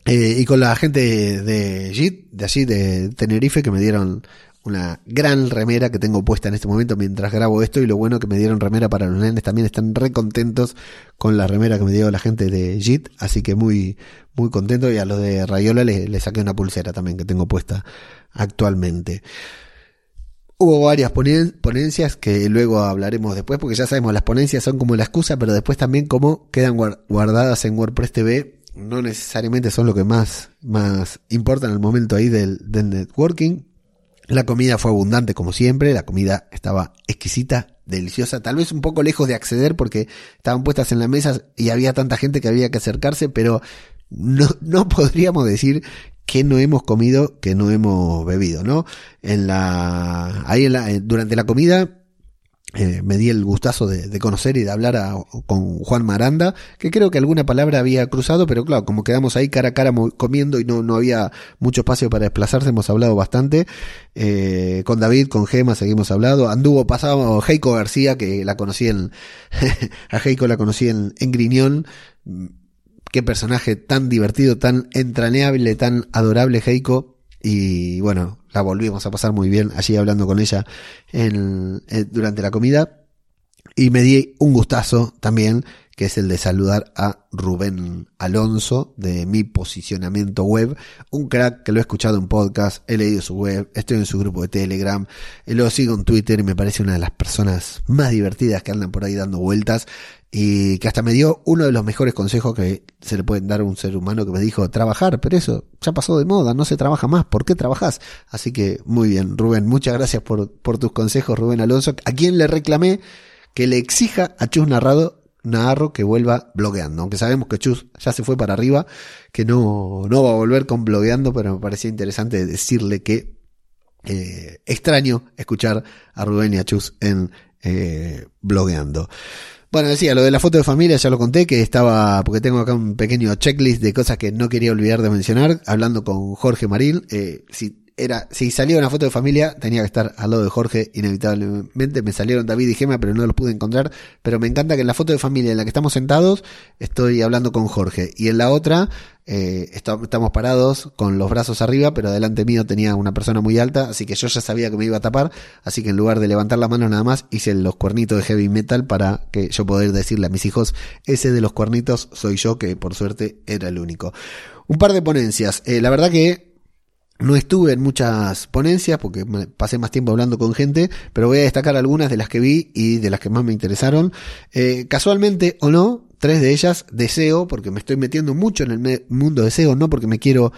Eh, y con la gente de JIT, de allí de Tenerife, que me dieron una gran remera que tengo puesta en este momento mientras grabo esto y lo bueno que me dieron remera para los nenes. También están re contentos con la remera que me dio la gente de JIT, así que muy muy contento. Y a los de Rayola le, saqué una pulsera también que tengo puesta actualmente. Hubo varias ponencias que luego hablaremos después porque ya sabemos las ponencias son como la excusa pero después también como quedan guardadas en WordPress TV no necesariamente son lo que más, más importa en el momento ahí del, del networking la comida fue abundante como siempre, la comida estaba exquisita, deliciosa, tal vez un poco lejos de acceder porque estaban puestas en la mesa y había tanta gente que había que acercarse, pero no, no *laughs* podríamos decir que no hemos comido, que no hemos bebido, ¿no? En la, ahí en la, durante la comida eh, me di el gustazo de, conocer y de hablar con Juan Maranda, que creo que alguna palabra había cruzado, pero claro, como quedamos ahí cara a cara comiendo y no, no había mucho espacio para desplazarse, hemos hablado bastante. Eh, con David, con Gema, seguimos hablando. Anduvo pasado Heiko García, que la conocí en, *laughs* a Heiko la conocí en, en Griñón. Qué personaje tan divertido, tan entrañable, tan adorable Heiko. Y bueno, la volvimos a pasar muy bien allí hablando con ella en, eh, durante la comida. Y me di un gustazo también, que es el de saludar a Rubén Alonso de mi posicionamiento web, un crack que lo he escuchado en podcast, he leído su web, estoy en su grupo de Telegram, lo sigo en Twitter y me parece una de las personas más divertidas que andan por ahí dando vueltas y que hasta me dio uno de los mejores consejos que se le pueden dar a un ser humano que me dijo trabajar, pero eso ya pasó de moda, no se trabaja más, ¿por qué trabajas? Así que muy bien, Rubén, muchas gracias por, por tus consejos, Rubén Alonso, a quien le reclamé que le exija a Chus Narrado narro que vuelva blogueando. Aunque sabemos que Chus ya se fue para arriba, que no, no va a volver con blogueando, pero me parecía interesante decirle que eh, extraño escuchar a Rubén y a Chus en eh, blogueando. Bueno, decía, lo de la foto de familia ya lo conté, que estaba, porque tengo acá un pequeño checklist de cosas que no quería olvidar de mencionar, hablando con Jorge Marín. Eh, si era, si salía una foto de familia, tenía que estar al lado de Jorge, inevitablemente. Me salieron David y Gema, pero no los pude encontrar. Pero me encanta que en la foto de familia en la que estamos sentados, estoy hablando con Jorge. Y en la otra, eh, estamos parados con los brazos arriba, pero delante mío tenía una persona muy alta, así que yo ya sabía que me iba a tapar. Así que en lugar de levantar la mano nada más, hice los cuernitos de heavy metal para que yo poder decirle a mis hijos, ese de los cuernitos soy yo, que por suerte era el único. Un par de ponencias. Eh, la verdad que no estuve en muchas ponencias porque pasé más tiempo hablando con gente, pero voy a destacar algunas de las que vi y de las que más me interesaron. Eh, casualmente o no, tres de ellas deseo, porque me estoy metiendo mucho en el mundo de SEO, no porque me quiero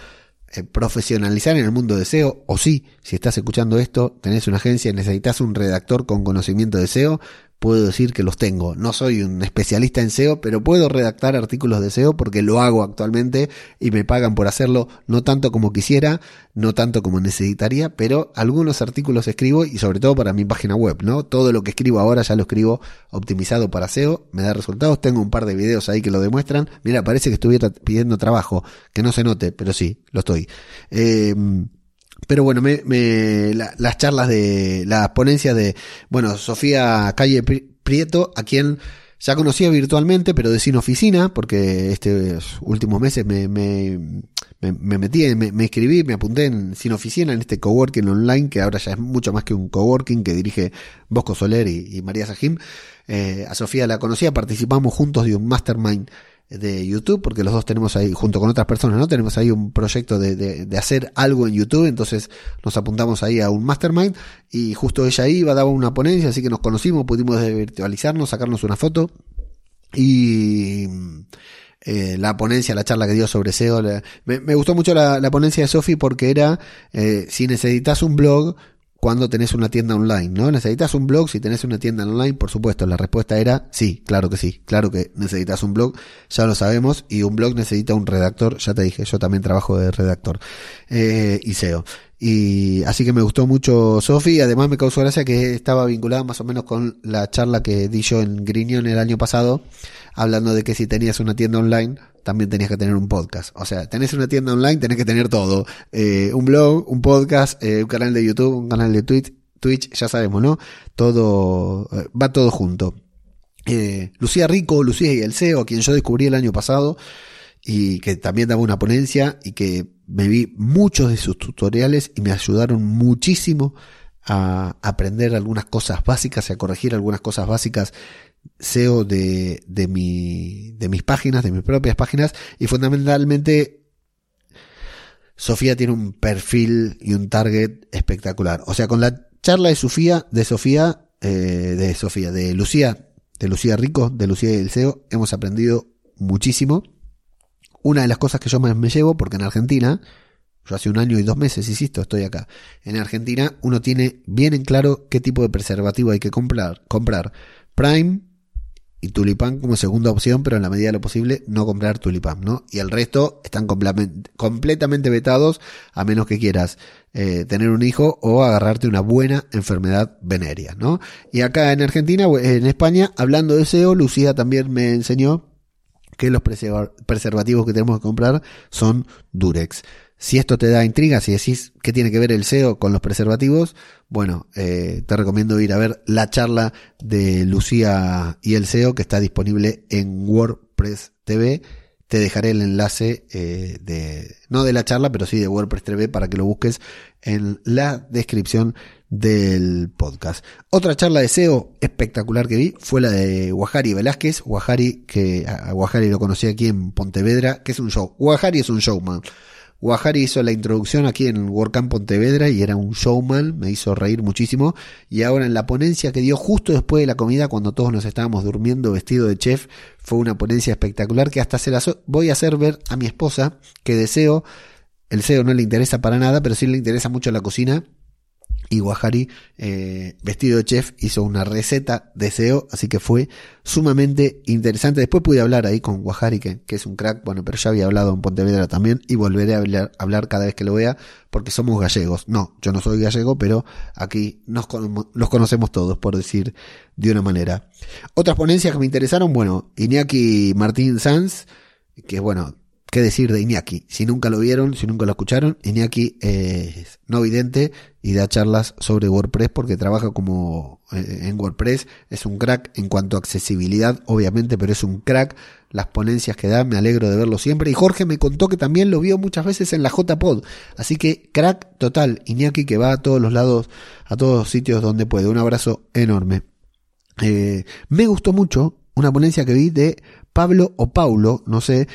eh, profesionalizar en el mundo de SEO, o sí, si estás escuchando esto, tenés una agencia, necesitas un redactor con conocimiento de SEO, puedo decir que los tengo. No soy un especialista en SEO, pero puedo redactar artículos de SEO porque lo hago actualmente y me pagan por hacerlo, no tanto como quisiera, no tanto como necesitaría, pero algunos artículos escribo y sobre todo para mi página web, ¿no? Todo lo que escribo ahora ya lo escribo optimizado para SEO, me da resultados, tengo un par de videos ahí que lo demuestran. Mira, parece que estuviera pidiendo trabajo, que no se note, pero sí, lo estoy. Eh, pero bueno, me, me las charlas de, las ponencias de, bueno, Sofía Calle Prieto, a quien ya conocía virtualmente, pero de sin oficina, porque estos últimos meses me, me, me, metí, me, me inscribí, me apunté en sin oficina, en este coworking online, que ahora ya es mucho más que un coworking que dirige Bosco Soler y, María Sajim. Eh, a Sofía la conocía, participamos juntos de un mastermind de YouTube, porque los dos tenemos ahí, junto con otras personas, ¿no? Tenemos ahí un proyecto de, de, hacer algo en YouTube, entonces nos apuntamos ahí a un mastermind y justo ella iba, daba una ponencia, así que nos conocimos, pudimos virtualizarnos, sacarnos una foto y eh, la ponencia, la charla que dio sobre SEO, me, gustó mucho la, la ponencia de Sofi porque era, eh, si necesitas un blog, cuando tenés una tienda online, ¿no? ¿Necesitas un blog si tenés una tienda online? Por supuesto, la respuesta era sí, claro que sí, claro que necesitas un blog, ya lo sabemos, y un blog necesita un redactor, ya te dije, yo también trabajo de redactor eh, y SEO. Y así que me gustó mucho Sofi, además me causó gracia que estaba vinculada más o menos con la charla que di yo en Griñón el año pasado, hablando de que si tenías una tienda online, también tenías que tener un podcast. O sea, tenés una tienda online, tenés que tener todo. Eh, un blog, un podcast, eh, un canal de YouTube, un canal de Twitch, Twitch, ya sabemos, ¿no? Todo, eh, va todo junto. Lucía Rico, Lucía y el CEO, a quien yo descubrí el año pasado, y que también daba una ponencia, y que me vi muchos de sus tutoriales y me ayudaron muchísimo a aprender algunas cosas básicas y a corregir algunas cosas básicas SEO de, de, mi, de mis páginas, de mis propias páginas, y fundamentalmente Sofía tiene un perfil y un target espectacular. O sea, con la charla de Sofía, de Sofía, eh, de Sofía, de Lucía, de Lucía Rico, de Lucía y el SEO, hemos aprendido muchísimo. Una de las cosas que yo más me llevo, porque en Argentina, yo hace un año y dos meses, insisto, estoy acá. En Argentina uno tiene bien en claro qué tipo de preservativo hay que comprar. Comprar Prime, y tulipán como segunda opción, pero en la medida de lo posible no comprar tulipán, ¿no? Y el resto están completamente vetados a menos que quieras eh, tener un hijo o agarrarte una buena enfermedad venérea, ¿no? Y acá en Argentina, en España, hablando de SEO, Lucía también me enseñó que los preservativos que tenemos que comprar son Durex. Si esto te da intriga, si decís qué tiene que ver el SEO con los preservativos, bueno, eh, te recomiendo ir a ver la charla de Lucía y el SEO que está disponible en WordPress TV. Te dejaré el enlace eh, de, no de la charla, pero sí de WordPress TV para que lo busques en la descripción del podcast. Otra charla de SEO espectacular que vi fue la de Guajari Velázquez. Guajari, que a Guajari lo conocí aquí en Pontevedra, que es un show. Guajari es un showman. Guajari hizo la introducción aquí en WordCamp Pontevedra y era un showman, me hizo reír muchísimo. Y ahora en la ponencia que dio justo después de la comida, cuando todos nos estábamos durmiendo vestido de chef, fue una ponencia espectacular que hasta se la voy a hacer ver a mi esposa, que deseo, el SEO no le interesa para nada, pero sí le interesa mucho la cocina y Guajari, eh, vestido de chef, hizo una receta de SEO, así que fue sumamente interesante. Después pude hablar ahí con Guajari, que, es un crack, bueno, pero ya había hablado en Pontevedra también, y volveré a hablar, hablar, cada vez que lo vea, porque somos gallegos. No, yo no soy gallego, pero aquí nos, los conocemos todos, por decir de una manera. Otras ponencias que me interesaron, bueno, Iñaki Martín Sanz, que bueno, qué decir de Iñaki. Si nunca lo vieron, si nunca lo escucharon, Iñaki es no vidente y da charlas sobre WordPress porque trabaja como eh, en WordPress. Es un crack en cuanto a accesibilidad, obviamente, pero es un crack. Las ponencias que da, me alegro de verlo siempre. Y Jorge me contó que también lo vio muchas veces en la JPod. Así que crack total. Iñaki que va a todos los lados, a todos los sitios donde puede. Un abrazo enorme. Eh, me gustó mucho una ponencia que vi de Pablo o Paulo, no sé,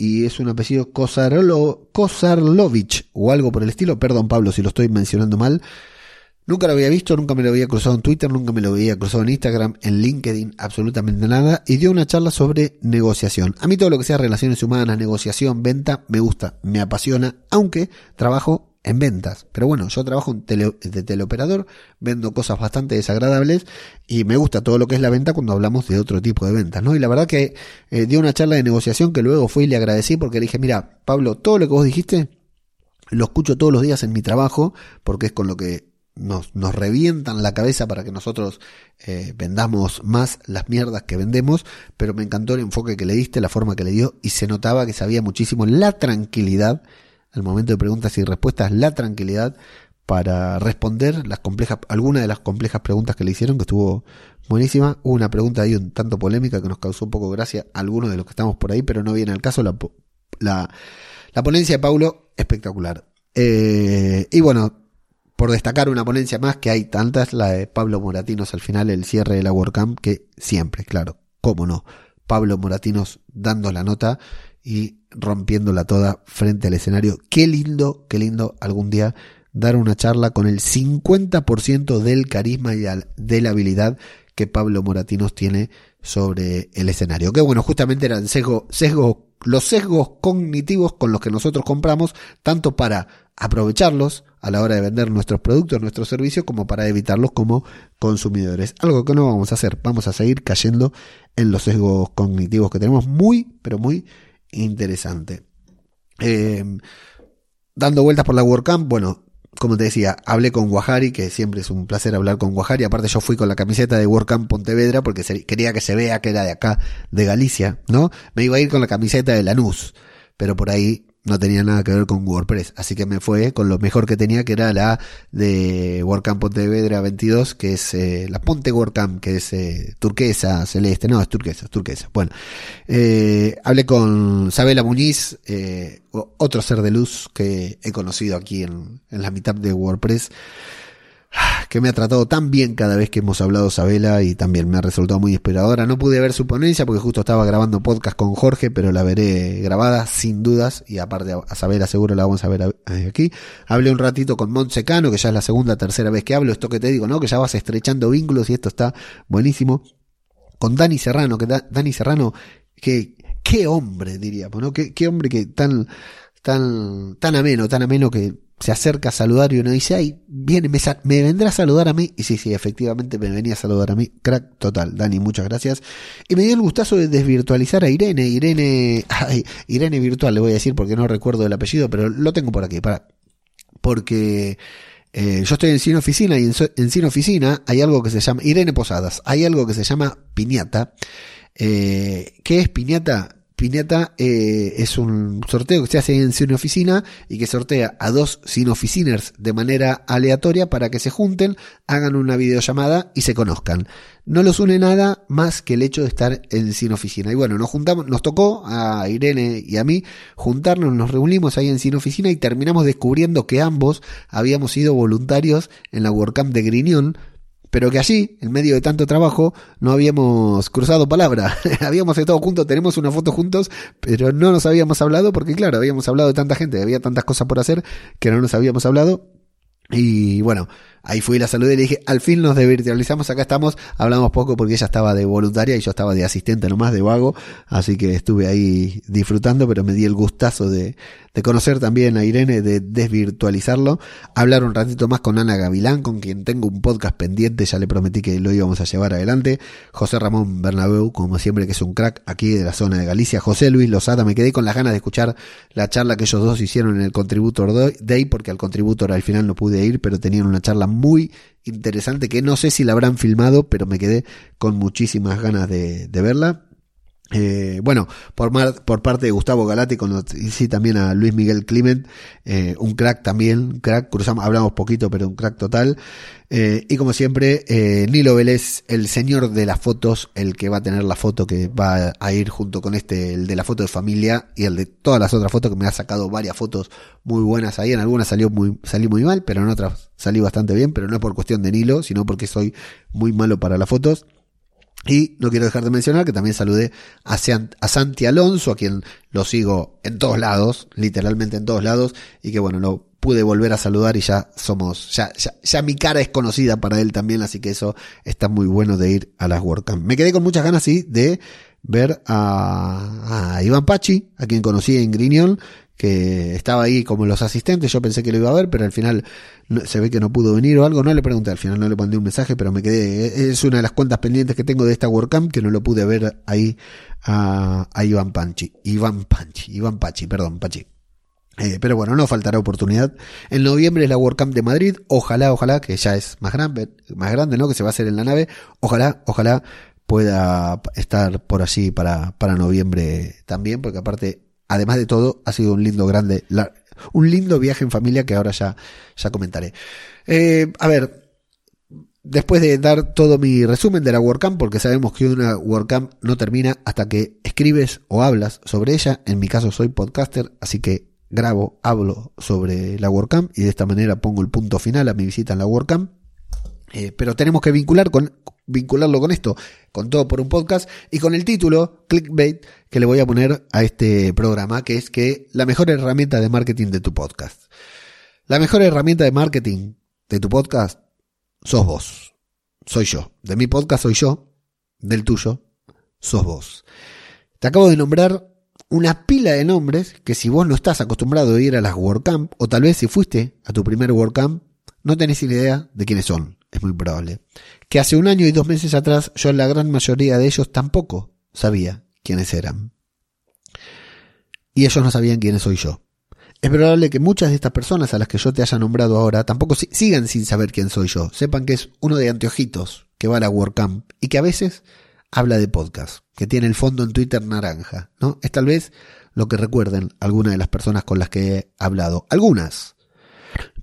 y es un apellido Kosarlo, Kosarlovich o algo por el estilo. Perdón, Pablo, si lo estoy mencionando mal. Nunca lo había visto, nunca me lo había cruzado en Twitter, nunca me lo había cruzado en Instagram, en LinkedIn, absolutamente nada. Y dio una charla sobre negociación. A mí todo lo que sea relaciones humanas, negociación, venta, me gusta, me apasiona, aunque trabajo en ventas. Pero bueno, yo trabajo de teleoperador, vendo cosas bastante desagradables y me gusta todo lo que es la venta cuando hablamos de otro tipo de ventas, ¿no? Y la verdad que eh, dio una charla de negociación que luego fui y le agradecí porque le dije, mira, Pablo, todo lo que vos dijiste lo escucho todos los días en mi trabajo porque es con lo que nos, nos revientan la cabeza para que nosotros eh, vendamos más las mierdas que vendemos, pero me encantó el enfoque que le diste, la forma que le dio y se notaba que sabía muchísimo la tranquilidad al momento de preguntas y respuestas la tranquilidad para responder las complejas, algunas de las complejas preguntas que le hicieron, que estuvo buenísima. Hubo una pregunta ahí un tanto polémica que nos causó un poco gracia a algunos de los que estamos por ahí, pero no viene al caso. La, la, la ponencia de Paulo, espectacular. Eh, y bueno, por destacar una ponencia más, que hay tantas, la de Pablo Moratinos al final, el cierre de la WordCamp, que siempre, claro, cómo no, Pablo Moratinos dando la nota y rompiéndola toda frente al escenario. Qué lindo, qué lindo algún día dar una charla con el 50% del carisma y de la habilidad que Pablo Moratinos tiene sobre el escenario. Que bueno, justamente eran sesgo, los sesgos cognitivos con los que nosotros compramos, tanto para aprovecharlos a la hora de vender nuestros productos, nuestros servicios, como para evitarlos como consumidores. Algo que no vamos a hacer, vamos a seguir cayendo en los sesgos cognitivos que tenemos muy, pero muy interesante. Eh, dando vueltas por la WordCamp, bueno, como te decía, hablé con Guajari, que siempre es un placer hablar con Guajari. Aparte, yo fui con la camiseta de WordCamp Pontevedra porque quería que se vea que era de acá, de Galicia, ¿no? Me iba a ir con la camiseta de Lanús, pero por ahí no tenía nada que ver con WordPress, así que me fue con lo mejor que tenía, que era la de WordCamp Pontevedra 22, que es eh, la Ponte WordCamp, que es eh, turquesa, celeste, no, es turquesa, es turquesa. Bueno, eh, hablé con Sabela Muñiz, otro ser de luz que he conocido aquí en, en la mitad de WordPress que me ha tratado tan bien cada vez que hemos hablado Sabela y también me ha resultado muy inspiradora. No pude ver su ponencia porque justo estaba grabando podcast con Jorge, pero la veré grabada sin dudas y aparte a Sabela seguro la vamos a ver aquí. Hablé un ratito con Montsecano, que ya es la segunda, tercera vez que hablo, esto que te digo, ¿no? Que ya vas estrechando vínculos y esto está buenísimo. Con Dani Serrano, que Dani Serrano, que qué hombre diríamos, ¿no? Qué, qué hombre que tan tan tan ameno, tan ameno que se acerca a saludar y uno dice, ay, viene, me, me, vendrá a saludar a mí. Y sí, sí, efectivamente me venía a saludar a mí. Crack total. Dani, muchas gracias. Y me dio el gustazo de desvirtualizar a Irene. Irene, *laughs* Irene Virtual, le voy a decir porque no recuerdo el apellido, pero lo tengo por aquí, para, porque eh, yo estoy en Cine Oficina y en, en Cine Oficina hay algo que se llama, Irene Posadas, hay algo que se llama piñata. Eh, ¿Qué es piñata? Piñata eh, es un sorteo que se hace en Cine Oficina y que sortea a dos Cine Oficiners de manera aleatoria para que se junten, hagan una videollamada y se conozcan. No los une nada más que el hecho de estar en Cine Oficina. Y bueno, nos juntamos, nos tocó a Irene y a mí juntarnos, nos reunimos ahí en Cine Oficina y terminamos descubriendo que ambos habíamos sido voluntarios en la WordCamp de Griñón, pero que allí, en medio de tanto trabajo, no habíamos cruzado palabra. *laughs* habíamos estado juntos, tenemos una foto juntos, pero no nos habíamos hablado porque, claro, habíamos hablado de tanta gente, había tantas cosas por hacer que no nos habíamos hablado. Y bueno, ahí fui la saludé y le dije, al fin nos desvirtualizamos, acá estamos, hablamos poco porque ella estaba de voluntaria y yo estaba de asistente nomás, de vago, así que estuve ahí disfrutando, pero me di el gustazo de, de conocer también a Irene, de desvirtualizarlo, hablar un ratito más con Ana Gavilán, con quien tengo un podcast pendiente, ya le prometí que lo íbamos a llevar adelante, José Ramón Bernabeu, como siempre que es un crack aquí de la zona de Galicia, José Luis Lozada, me quedé con las ganas de escuchar la charla que ellos dos hicieron en el Contributor Day, porque al Contributor al final no pude ir, pero tenían una charla muy interesante que no sé si la habrán filmado, pero me quedé con muchísimas ganas de, verla. Eh, bueno, por, por parte de Gustavo Galati, sí también a Luis Miguel Clement, eh, un crack también, crack, cruzamos, hablamos poquito, pero un crack total. Eh, y como siempre, eh, Nilo Vélez, el señor de las fotos, el que va a tener la foto que va a ir junto con este, el de la foto de familia y el de todas las otras fotos que me ha sacado varias fotos muy buenas ahí. En algunas salió muy, salí muy mal, pero en otras salí bastante bien, pero no es por cuestión de Nilo, sino porque soy muy malo para las fotos. Y no quiero dejar de mencionar que también saludé a, Santi Alonso, a quien lo sigo en todos lados, literalmente en todos lados, y que bueno, lo pude volver a saludar y ya somos, ya, ya, mi cara es conocida para él también, así que eso está muy bueno de ir a las WordCamp. Me quedé con muchas ganas, sí, de ver a, a Iván Pachi, a quien conocí en Grignol, que estaba ahí como los asistentes, yo pensé que lo iba a ver, pero al final se ve que no pudo venir o algo, no le pregunté, al final no le mandé un mensaje, pero me quedé, es una de las cuentas pendientes que tengo de esta WordCamp, que no lo pude ver ahí a, a Iván Panchi, Iván Panchi, Iván Pachi, perdón, Pachi. Eh, pero bueno, no faltará oportunidad. En noviembre es la WordCamp de Madrid. Ojalá, ojalá, que ya es más grande, más grande, ¿no? Que se va a hacer en la nave. Ojalá, ojalá pueda estar por allí para, para noviembre también, porque aparte además de todo, ha sido un lindo, grande, un lindo viaje en familia que ahora ya, ya comentaré. Eh, a ver, después de dar todo mi resumen de la WordCamp, porque sabemos que una WordCamp no termina hasta que escribes o hablas sobre ella. En mi caso soy podcaster, así que grabo, hablo sobre la WordCamp y de esta manera pongo el punto final a mi visita en la WordCamp. Eh, pero tenemos que vincular con, vincularlo con esto, con todo por un podcast y con el título, clickbait, que le voy a poner a este programa, que es que la mejor herramienta de marketing de tu podcast. La mejor herramienta de marketing de tu podcast sos vos. Soy yo. De mi podcast soy yo. Del tuyo sos vos. Te acabo de nombrar una pila de nombres que si vos no estás acostumbrado a ir a las WordCamp, o tal vez si fuiste a tu primer WordCamp, no tenés idea de quiénes son es muy probable, que hace un año y dos meses atrás yo la gran mayoría de ellos tampoco sabía quiénes eran. Y ellos no sabían quiénes soy yo. Es probable que muchas de estas personas a las que yo te haya nombrado ahora tampoco sigan sin saber quién soy yo. Sepan que es uno de anteojitos que va a la WordCamp y que a veces habla de podcast, que tiene el fondo en Twitter naranja, ¿no? Es tal vez lo que recuerden algunas de las personas con las que he hablado. Algunas,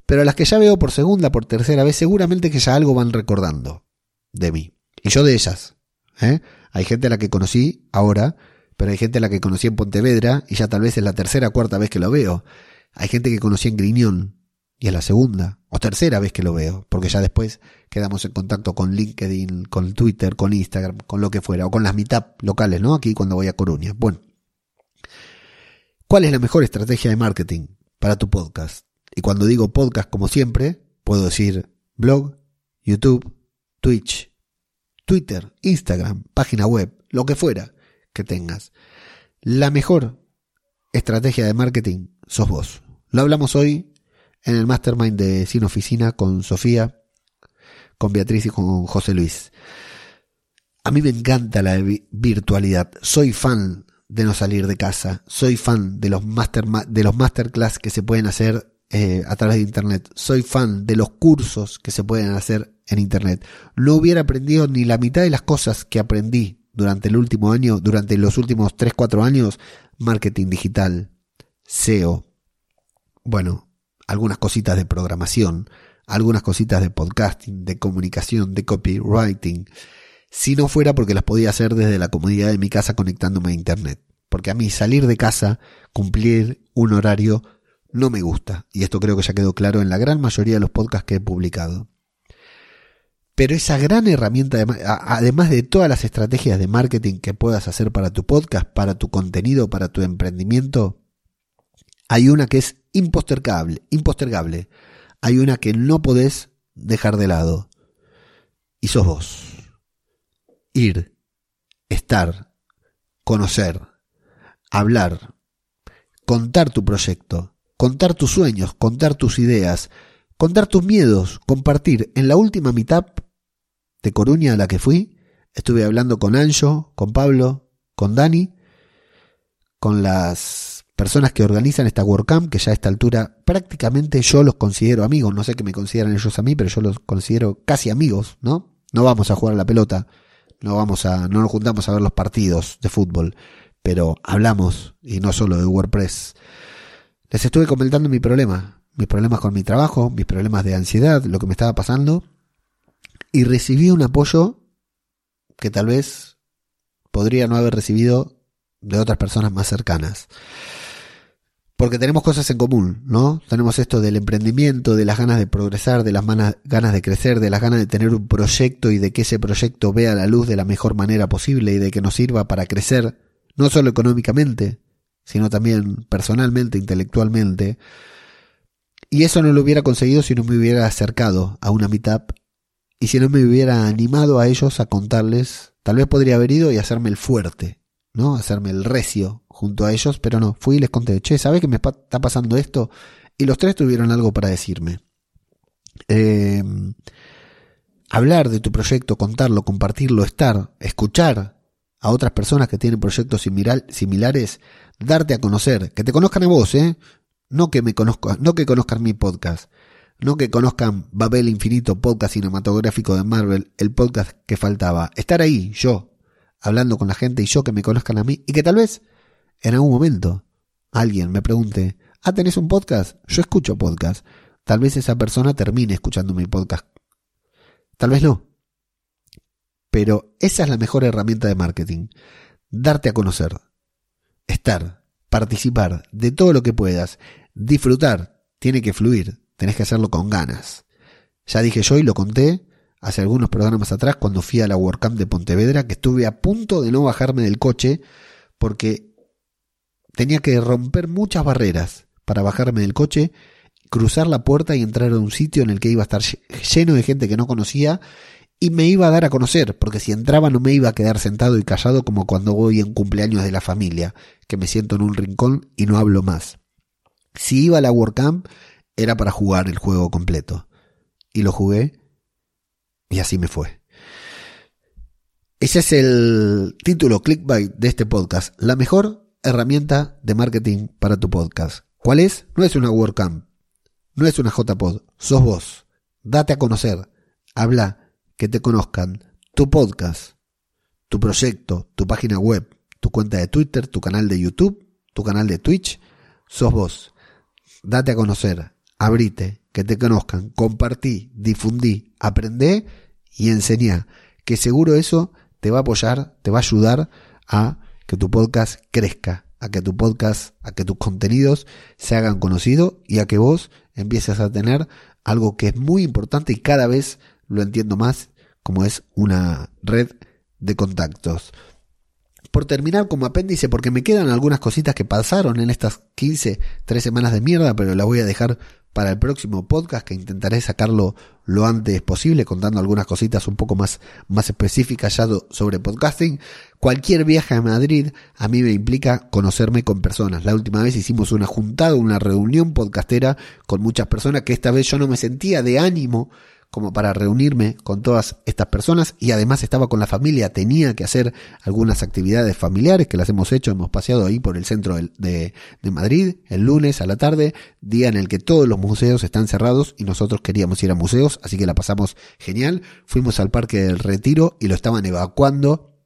pero las que ya veo por segunda, por tercera vez, seguramente que ya algo van recordando de mí. Y yo de ellas. ¿eh? Hay gente a la que conocí ahora, pero hay gente a la que conocí en Pontevedra y ya tal vez es la tercera o cuarta vez que lo veo. Hay gente que conocí en Griñón y es la segunda o tercera vez que lo veo, porque ya después quedamos en contacto con LinkedIn, con Twitter, con Instagram, con lo que fuera, o con las meetup locales, ¿no? Aquí cuando voy a Coruña. Bueno, ¿cuál es la mejor estrategia de marketing para tu podcast? Y cuando digo podcast, como siempre, puedo decir blog, YouTube, Twitch, Twitter, Instagram, página web, lo que fuera que tengas. La mejor estrategia de marketing sos vos. Lo hablamos hoy en el mastermind de Sin Oficina con Sofía, con Beatriz y con José Luis. A mí me encanta la virtualidad. Soy fan de no salir de casa. Soy fan de los, master, de los masterclass que se pueden hacer eh, a través de Internet. Soy fan de los cursos que se pueden hacer en Internet. No hubiera aprendido ni la mitad de las cosas que aprendí durante el último año, durante los últimos 3-4 años, marketing digital, SEO, bueno, algunas cositas de programación, algunas cositas de podcasting, de comunicación, de copywriting, si no fuera porque las podía hacer desde la comodidad de mi casa conectándome a Internet. Porque a mí salir de casa, cumplir un horario, no me gusta, y esto creo que ya quedó claro en la gran mayoría de los podcasts que he publicado. Pero esa gran herramienta, además de todas las estrategias de marketing que puedas hacer para tu podcast, para tu contenido, para tu emprendimiento, hay una que es impostergable, impostergable. Hay una que no podés dejar de lado. Y sos vos. Ir, estar, conocer, hablar, contar tu proyecto, contar tus sueños, contar tus ideas, contar tus miedos, compartir. En la última mitad de Coruña a la que fui, estuve hablando con Anjo, con Pablo, con Dani, con las personas que organizan esta WordCamp, que ya a esta altura prácticamente yo los considero amigos, no sé qué me consideran ellos a mí, pero yo los considero casi amigos, ¿no? No vamos a jugar a la pelota, no vamos a, no nos juntamos a ver los partidos de fútbol, pero hablamos, y no solo de WordPress. Les estuve comentando mi problema, mis problemas con mi trabajo, mis problemas de ansiedad, lo que me estaba pasando, y recibí un apoyo que tal vez podría no haber recibido de otras personas más cercanas. Porque tenemos cosas en común, ¿no? Tenemos esto del emprendimiento, de las ganas de progresar, de las ganas de crecer, de las ganas de tener un proyecto y de que ese proyecto vea la luz de la mejor manera posible y de que nos sirva para crecer, no solo económicamente, sino también personalmente, intelectualmente. Y eso no lo hubiera conseguido si no me hubiera acercado a una meetup y si no me hubiera animado a ellos a contarles. Tal vez podría haber ido y hacerme el fuerte, ¿no? Hacerme el recio junto a ellos, pero no. Fui y les conté, che, ¿sabes que me está pasando esto? Y los tres tuvieron algo para decirme. Em, hablar de tu proyecto, contarlo, compartirlo, estar, escuchar a otras personas que tienen proyectos similares, darte a conocer, que te conozcan a vos, ¿eh? No que me conozcan, no que conozcan mi podcast, no que conozcan Babel Infinito, podcast cinematográfico de Marvel, el podcast que faltaba. Estar ahí, yo, hablando con la gente y yo que me conozcan a mí y que tal vez en algún momento alguien me pregunte, ah, ¿tenés un podcast? Yo escucho podcast. Tal vez esa persona termine escuchando mi podcast. Tal vez no. Pero esa es la mejor herramienta de marketing. Darte a conocer. Estar. Participar de todo lo que puedas. Disfrutar. Tiene que fluir. Tenés que hacerlo con ganas. Ya dije yo y lo conté hace algunos programas atrás cuando fui a la WordCamp de Pontevedra que estuve a punto de no bajarme del coche porque tenía que romper muchas barreras para bajarme del coche, cruzar la puerta y entrar a un sitio en el que iba a estar lleno de gente que no conocía y me iba a dar a conocer, porque si entraba no me iba a quedar sentado y callado como cuando voy en cumpleaños de la familia, que me siento en un rincón y no hablo más. Si iba a la WordCamp era para jugar el juego completo. Y lo jugué y así me fue. Ese es el título clickbait de este podcast. La mejor herramienta de marketing para tu podcast. ¿Cuál es? No es una WordCamp. No es una JPod. Sos vos. Date a conocer. Habla. Que te conozcan. Tu podcast. Tu proyecto. Tu página web. Tu cuenta de Twitter. Tu canal de YouTube. Tu canal de Twitch. Sos vos. Date a conocer abrite, que te conozcan, compartí, difundí, aprendé y enseñá, que seguro eso te va a apoyar, te va a ayudar a que tu podcast crezca, a que tu podcast, a que tus contenidos se hagan conocidos y a que vos empieces a tener algo que es muy importante y cada vez lo entiendo más, como es una red de contactos. Por terminar como apéndice, porque me quedan algunas cositas que pasaron en estas 15, 3 semanas de mierda, pero las voy a dejar para el próximo podcast que intentaré sacarlo lo antes posible contando algunas cositas un poco más, más específicas ya sobre podcasting. Cualquier viaje a Madrid a mí me implica conocerme con personas. La última vez hicimos una juntada, una reunión podcastera con muchas personas que esta vez yo no me sentía de ánimo como para reunirme con todas estas personas y además estaba con la familia, tenía que hacer algunas actividades familiares que las hemos hecho, hemos paseado ahí por el centro de, de, Madrid el lunes a la tarde, día en el que todos los museos están cerrados y nosotros queríamos ir a museos, así que la pasamos genial, fuimos al Parque del Retiro y lo estaban evacuando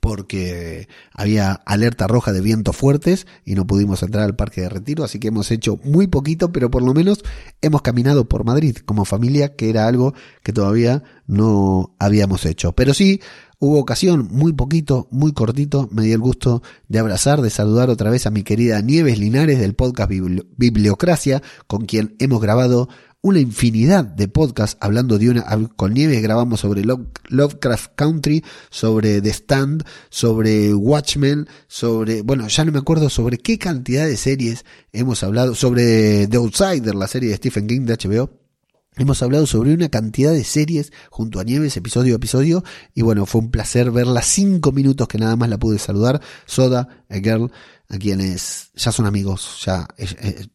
porque había alerta roja de vientos fuertes y no pudimos entrar al parque de retiro, así que hemos hecho muy poquito, pero por lo menos hemos caminado por Madrid como familia, que era algo que todavía no habíamos hecho. Pero sí, hubo ocasión, muy poquito, muy cortito, me di el gusto de abrazar, de saludar otra vez a mi querida Nieves Linares del podcast Bibliocracia, con quien hemos grabado una infinidad de podcasts hablando de una... Con Nieves grabamos sobre Lovecraft Country, sobre The Stand, sobre Watchmen, sobre... Bueno, ya no me acuerdo sobre qué cantidad de series hemos hablado, sobre The Outsider, la serie de Stephen King de HBO. Hemos hablado sobre una cantidad de series junto a Nieves, episodio a episodio, y bueno, fue un placer verla cinco minutos que nada más la pude saludar. Soda, a girl, a quienes ya son amigos, ya,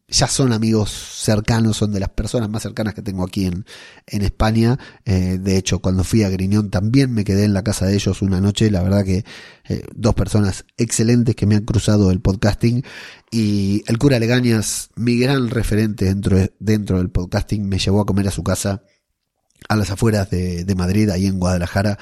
ya son amigos cercanos, son de las personas más cercanas que tengo aquí en, en España. Eh, de hecho, cuando fui a Griñón también me quedé en la casa de ellos una noche. La verdad que eh, dos personas excelentes que me han cruzado el podcasting. Y el cura Legañas, mi gran referente dentro, dentro del podcasting, me llevó a comer a su casa a las afueras de, de Madrid, ahí en Guadalajara,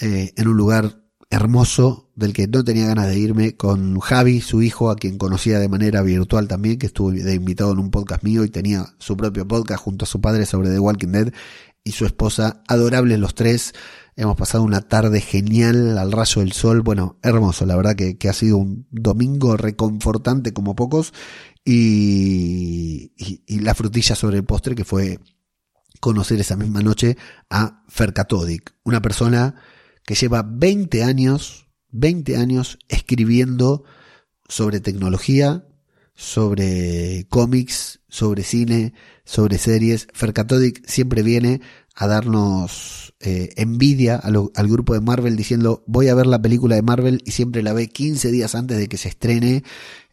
eh, en un lugar hermoso del que no tenía ganas de irme con Javi, su hijo, a quien conocía de manera virtual también, que estuvo de invitado en un podcast mío y tenía su propio podcast junto a su padre sobre The Walking Dead y su esposa, adorables los tres. Hemos pasado una tarde genial al rayo del sol, bueno, hermoso, la verdad que, ha sido un domingo reconfortante como pocos. Y, y, la frutilla sobre el postre que fue conocer esa misma noche a Fer una persona que lleva 20 años, 20 años escribiendo sobre tecnología, sobre cómics, sobre cine, sobre series. Fercatodic siempre viene a darnos eh, envidia al grupo de Marvel diciendo voy a ver la película de Marvel y siempre la ve 15 días antes de que se estrene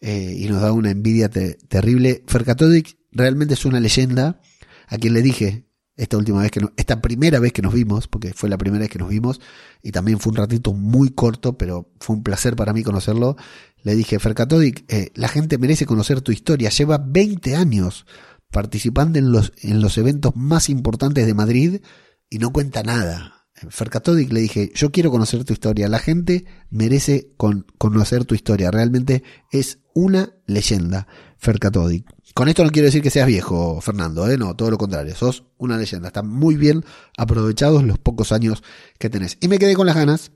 eh, y nos da una envidia terrible. Fercatodic realmente es una leyenda a quien le dije esta última vez que no, esta primera vez que nos vimos, porque fue la primera vez que nos vimos, y también fue un ratito muy corto, pero fue un placer para mí conocerlo. Le dije, Fercatodic, eh, la gente merece conocer tu historia. Lleva 20 años participando en los, en los eventos más importantes de Madrid y no cuenta nada. Fercatodic le dije, yo quiero conocer tu historia. La gente merece con, conocer tu historia. Realmente es una leyenda, Fercatodic. Con esto no quiero decir que seas viejo, Fernando, ¿eh? no, todo lo contrario, sos una leyenda. Están muy bien aprovechados los pocos años que tenés. Y me quedé con las ganas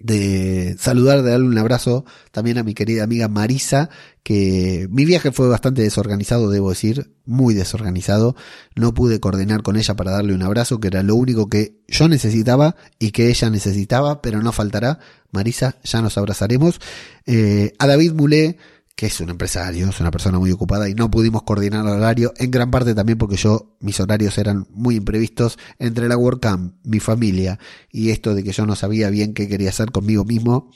de saludar, de darle un abrazo también a mi querida amiga Marisa, que mi viaje fue bastante desorganizado, debo decir, muy desorganizado. No pude coordinar con ella para darle un abrazo, que era lo único que yo necesitaba y que ella necesitaba, pero no faltará. Marisa, ya nos abrazaremos. Eh, a David Mulé, que es un empresario, es una persona muy ocupada y no pudimos coordinar el horario, en gran parte también porque yo, mis horarios eran muy imprevistos entre la WordCamp, mi familia y esto de que yo no sabía bien qué quería hacer conmigo mismo.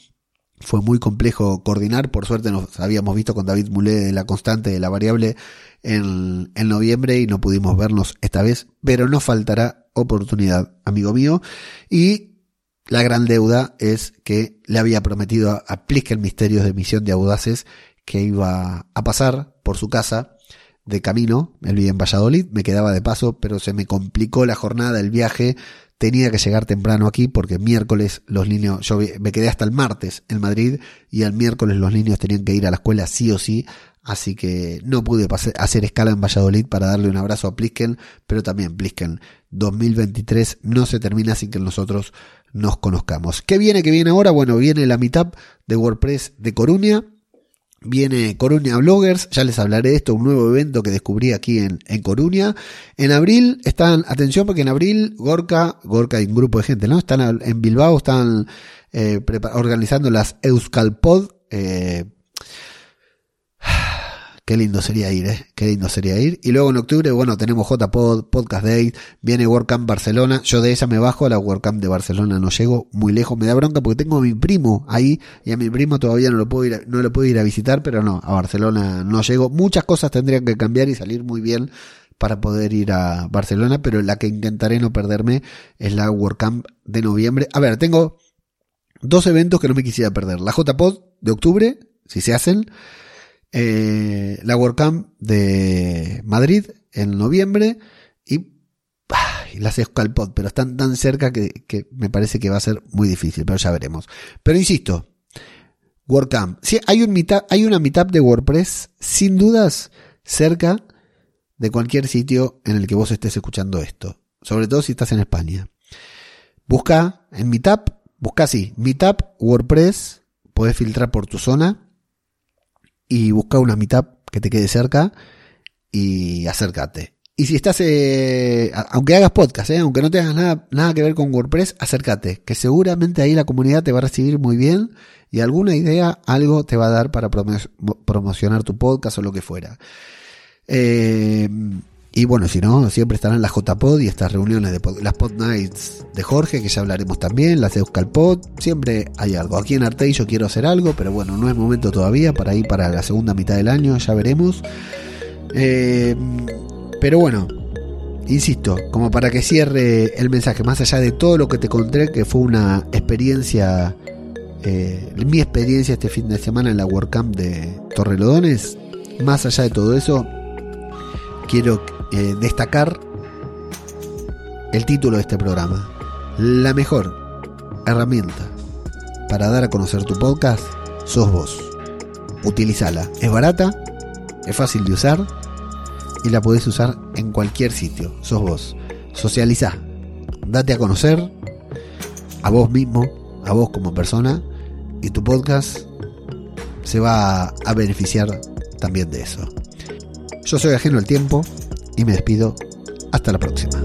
Fue muy complejo coordinar, por suerte nos habíamos visto con David Mulé de la constante de la variable en, noviembre y no pudimos vernos esta vez, pero no faltará oportunidad, amigo mío. Y la gran deuda es que le había prometido a, a Plisken Misterios de Misión de Audaces que iba a pasar por su casa de camino, él vivía en Valladolid, me quedaba de paso, pero se me complicó la jornada, el viaje, tenía que llegar temprano aquí porque miércoles los niños, yo me quedé hasta el martes en Madrid y el miércoles los niños tenían que ir a la escuela sí o sí, así que no pude hacer escala en Valladolid para darle un abrazo a Plisken, pero también Plisken 2023 no se termina sin que nosotros nos conozcamos. ¿Qué viene? ¿Qué viene ahora? Bueno, viene la mitad de WordPress de Coruña, Viene Coruña Bloggers, ya les hablaré de esto, un nuevo evento que descubrí aquí en, en Coruña. En abril están, atención porque en abril Gorka, Gorka y un grupo de gente, ¿no? Están en Bilbao, están eh, organizando las Euskalpod, eh, Qué lindo sería ir, ¿eh? Qué lindo sería ir. Y luego en octubre, bueno, tenemos JPod, Podcast Day, viene WordCamp Barcelona. Yo de esa me bajo, a la WordCamp de Barcelona no llego muy lejos. Me da bronca porque tengo a mi primo ahí y a mi primo todavía no lo puedo ir, no lo puedo ir a visitar, pero no, a Barcelona no llego. Muchas cosas tendrían que cambiar y salir muy bien para poder ir a Barcelona, pero la que intentaré no perderme es la WordCamp de noviembre. A ver, tengo dos eventos que no me quisiera perder. La JPod de octubre, si se hacen eh, la WordCamp de Madrid en noviembre y las Escalpod, pero están tan cerca que, me parece que va a ser muy difícil, pero ya veremos. Pero insisto, WordCamp, sí, hay, un hay una meetup de WordPress sin dudas cerca de cualquier sitio en el que vos estés escuchando esto, sobre todo si estás en España. Busca en Meetup, busca así, Meetup WordPress, podés filtrar por tu zona y busca una mitad que te quede cerca y acércate. Y si estás, eh, aunque hagas podcast, eh, aunque no tengas nada, nada que ver con WordPress, acércate, que seguramente ahí la comunidad te va a recibir muy bien y alguna idea, algo te va a dar para promocionar tu podcast o lo que fuera. Eh, Y bueno, si no, siempre estarán las JPod y estas reuniones de las Pod Nights de Jorge, que ya hablaremos también, las de Euskal Pod. Siempre hay algo. Aquí en Arte yo quiero hacer algo, pero bueno, no es momento todavía para ir para la segunda mitad del año, ya veremos. Eh, pero bueno, insisto, como para que cierre el mensaje, más allá de todo lo que te conté, que fue una experiencia, eh, mi experiencia este fin de semana en la WordCamp de Torrelodones, más allá de todo eso, quiero eh, destacar el título de este programa. La mejor herramienta para dar a conocer tu podcast sos vos. Utilízala. Es barata, es fácil de usar y la podés usar en cualquier sitio. Sos vos. Socializá. Date a conocer a vos mismo, a vos como persona y tu podcast se va a beneficiar también de eso. Yo soy ajeno al tiempo y me despido. Hasta la próxima.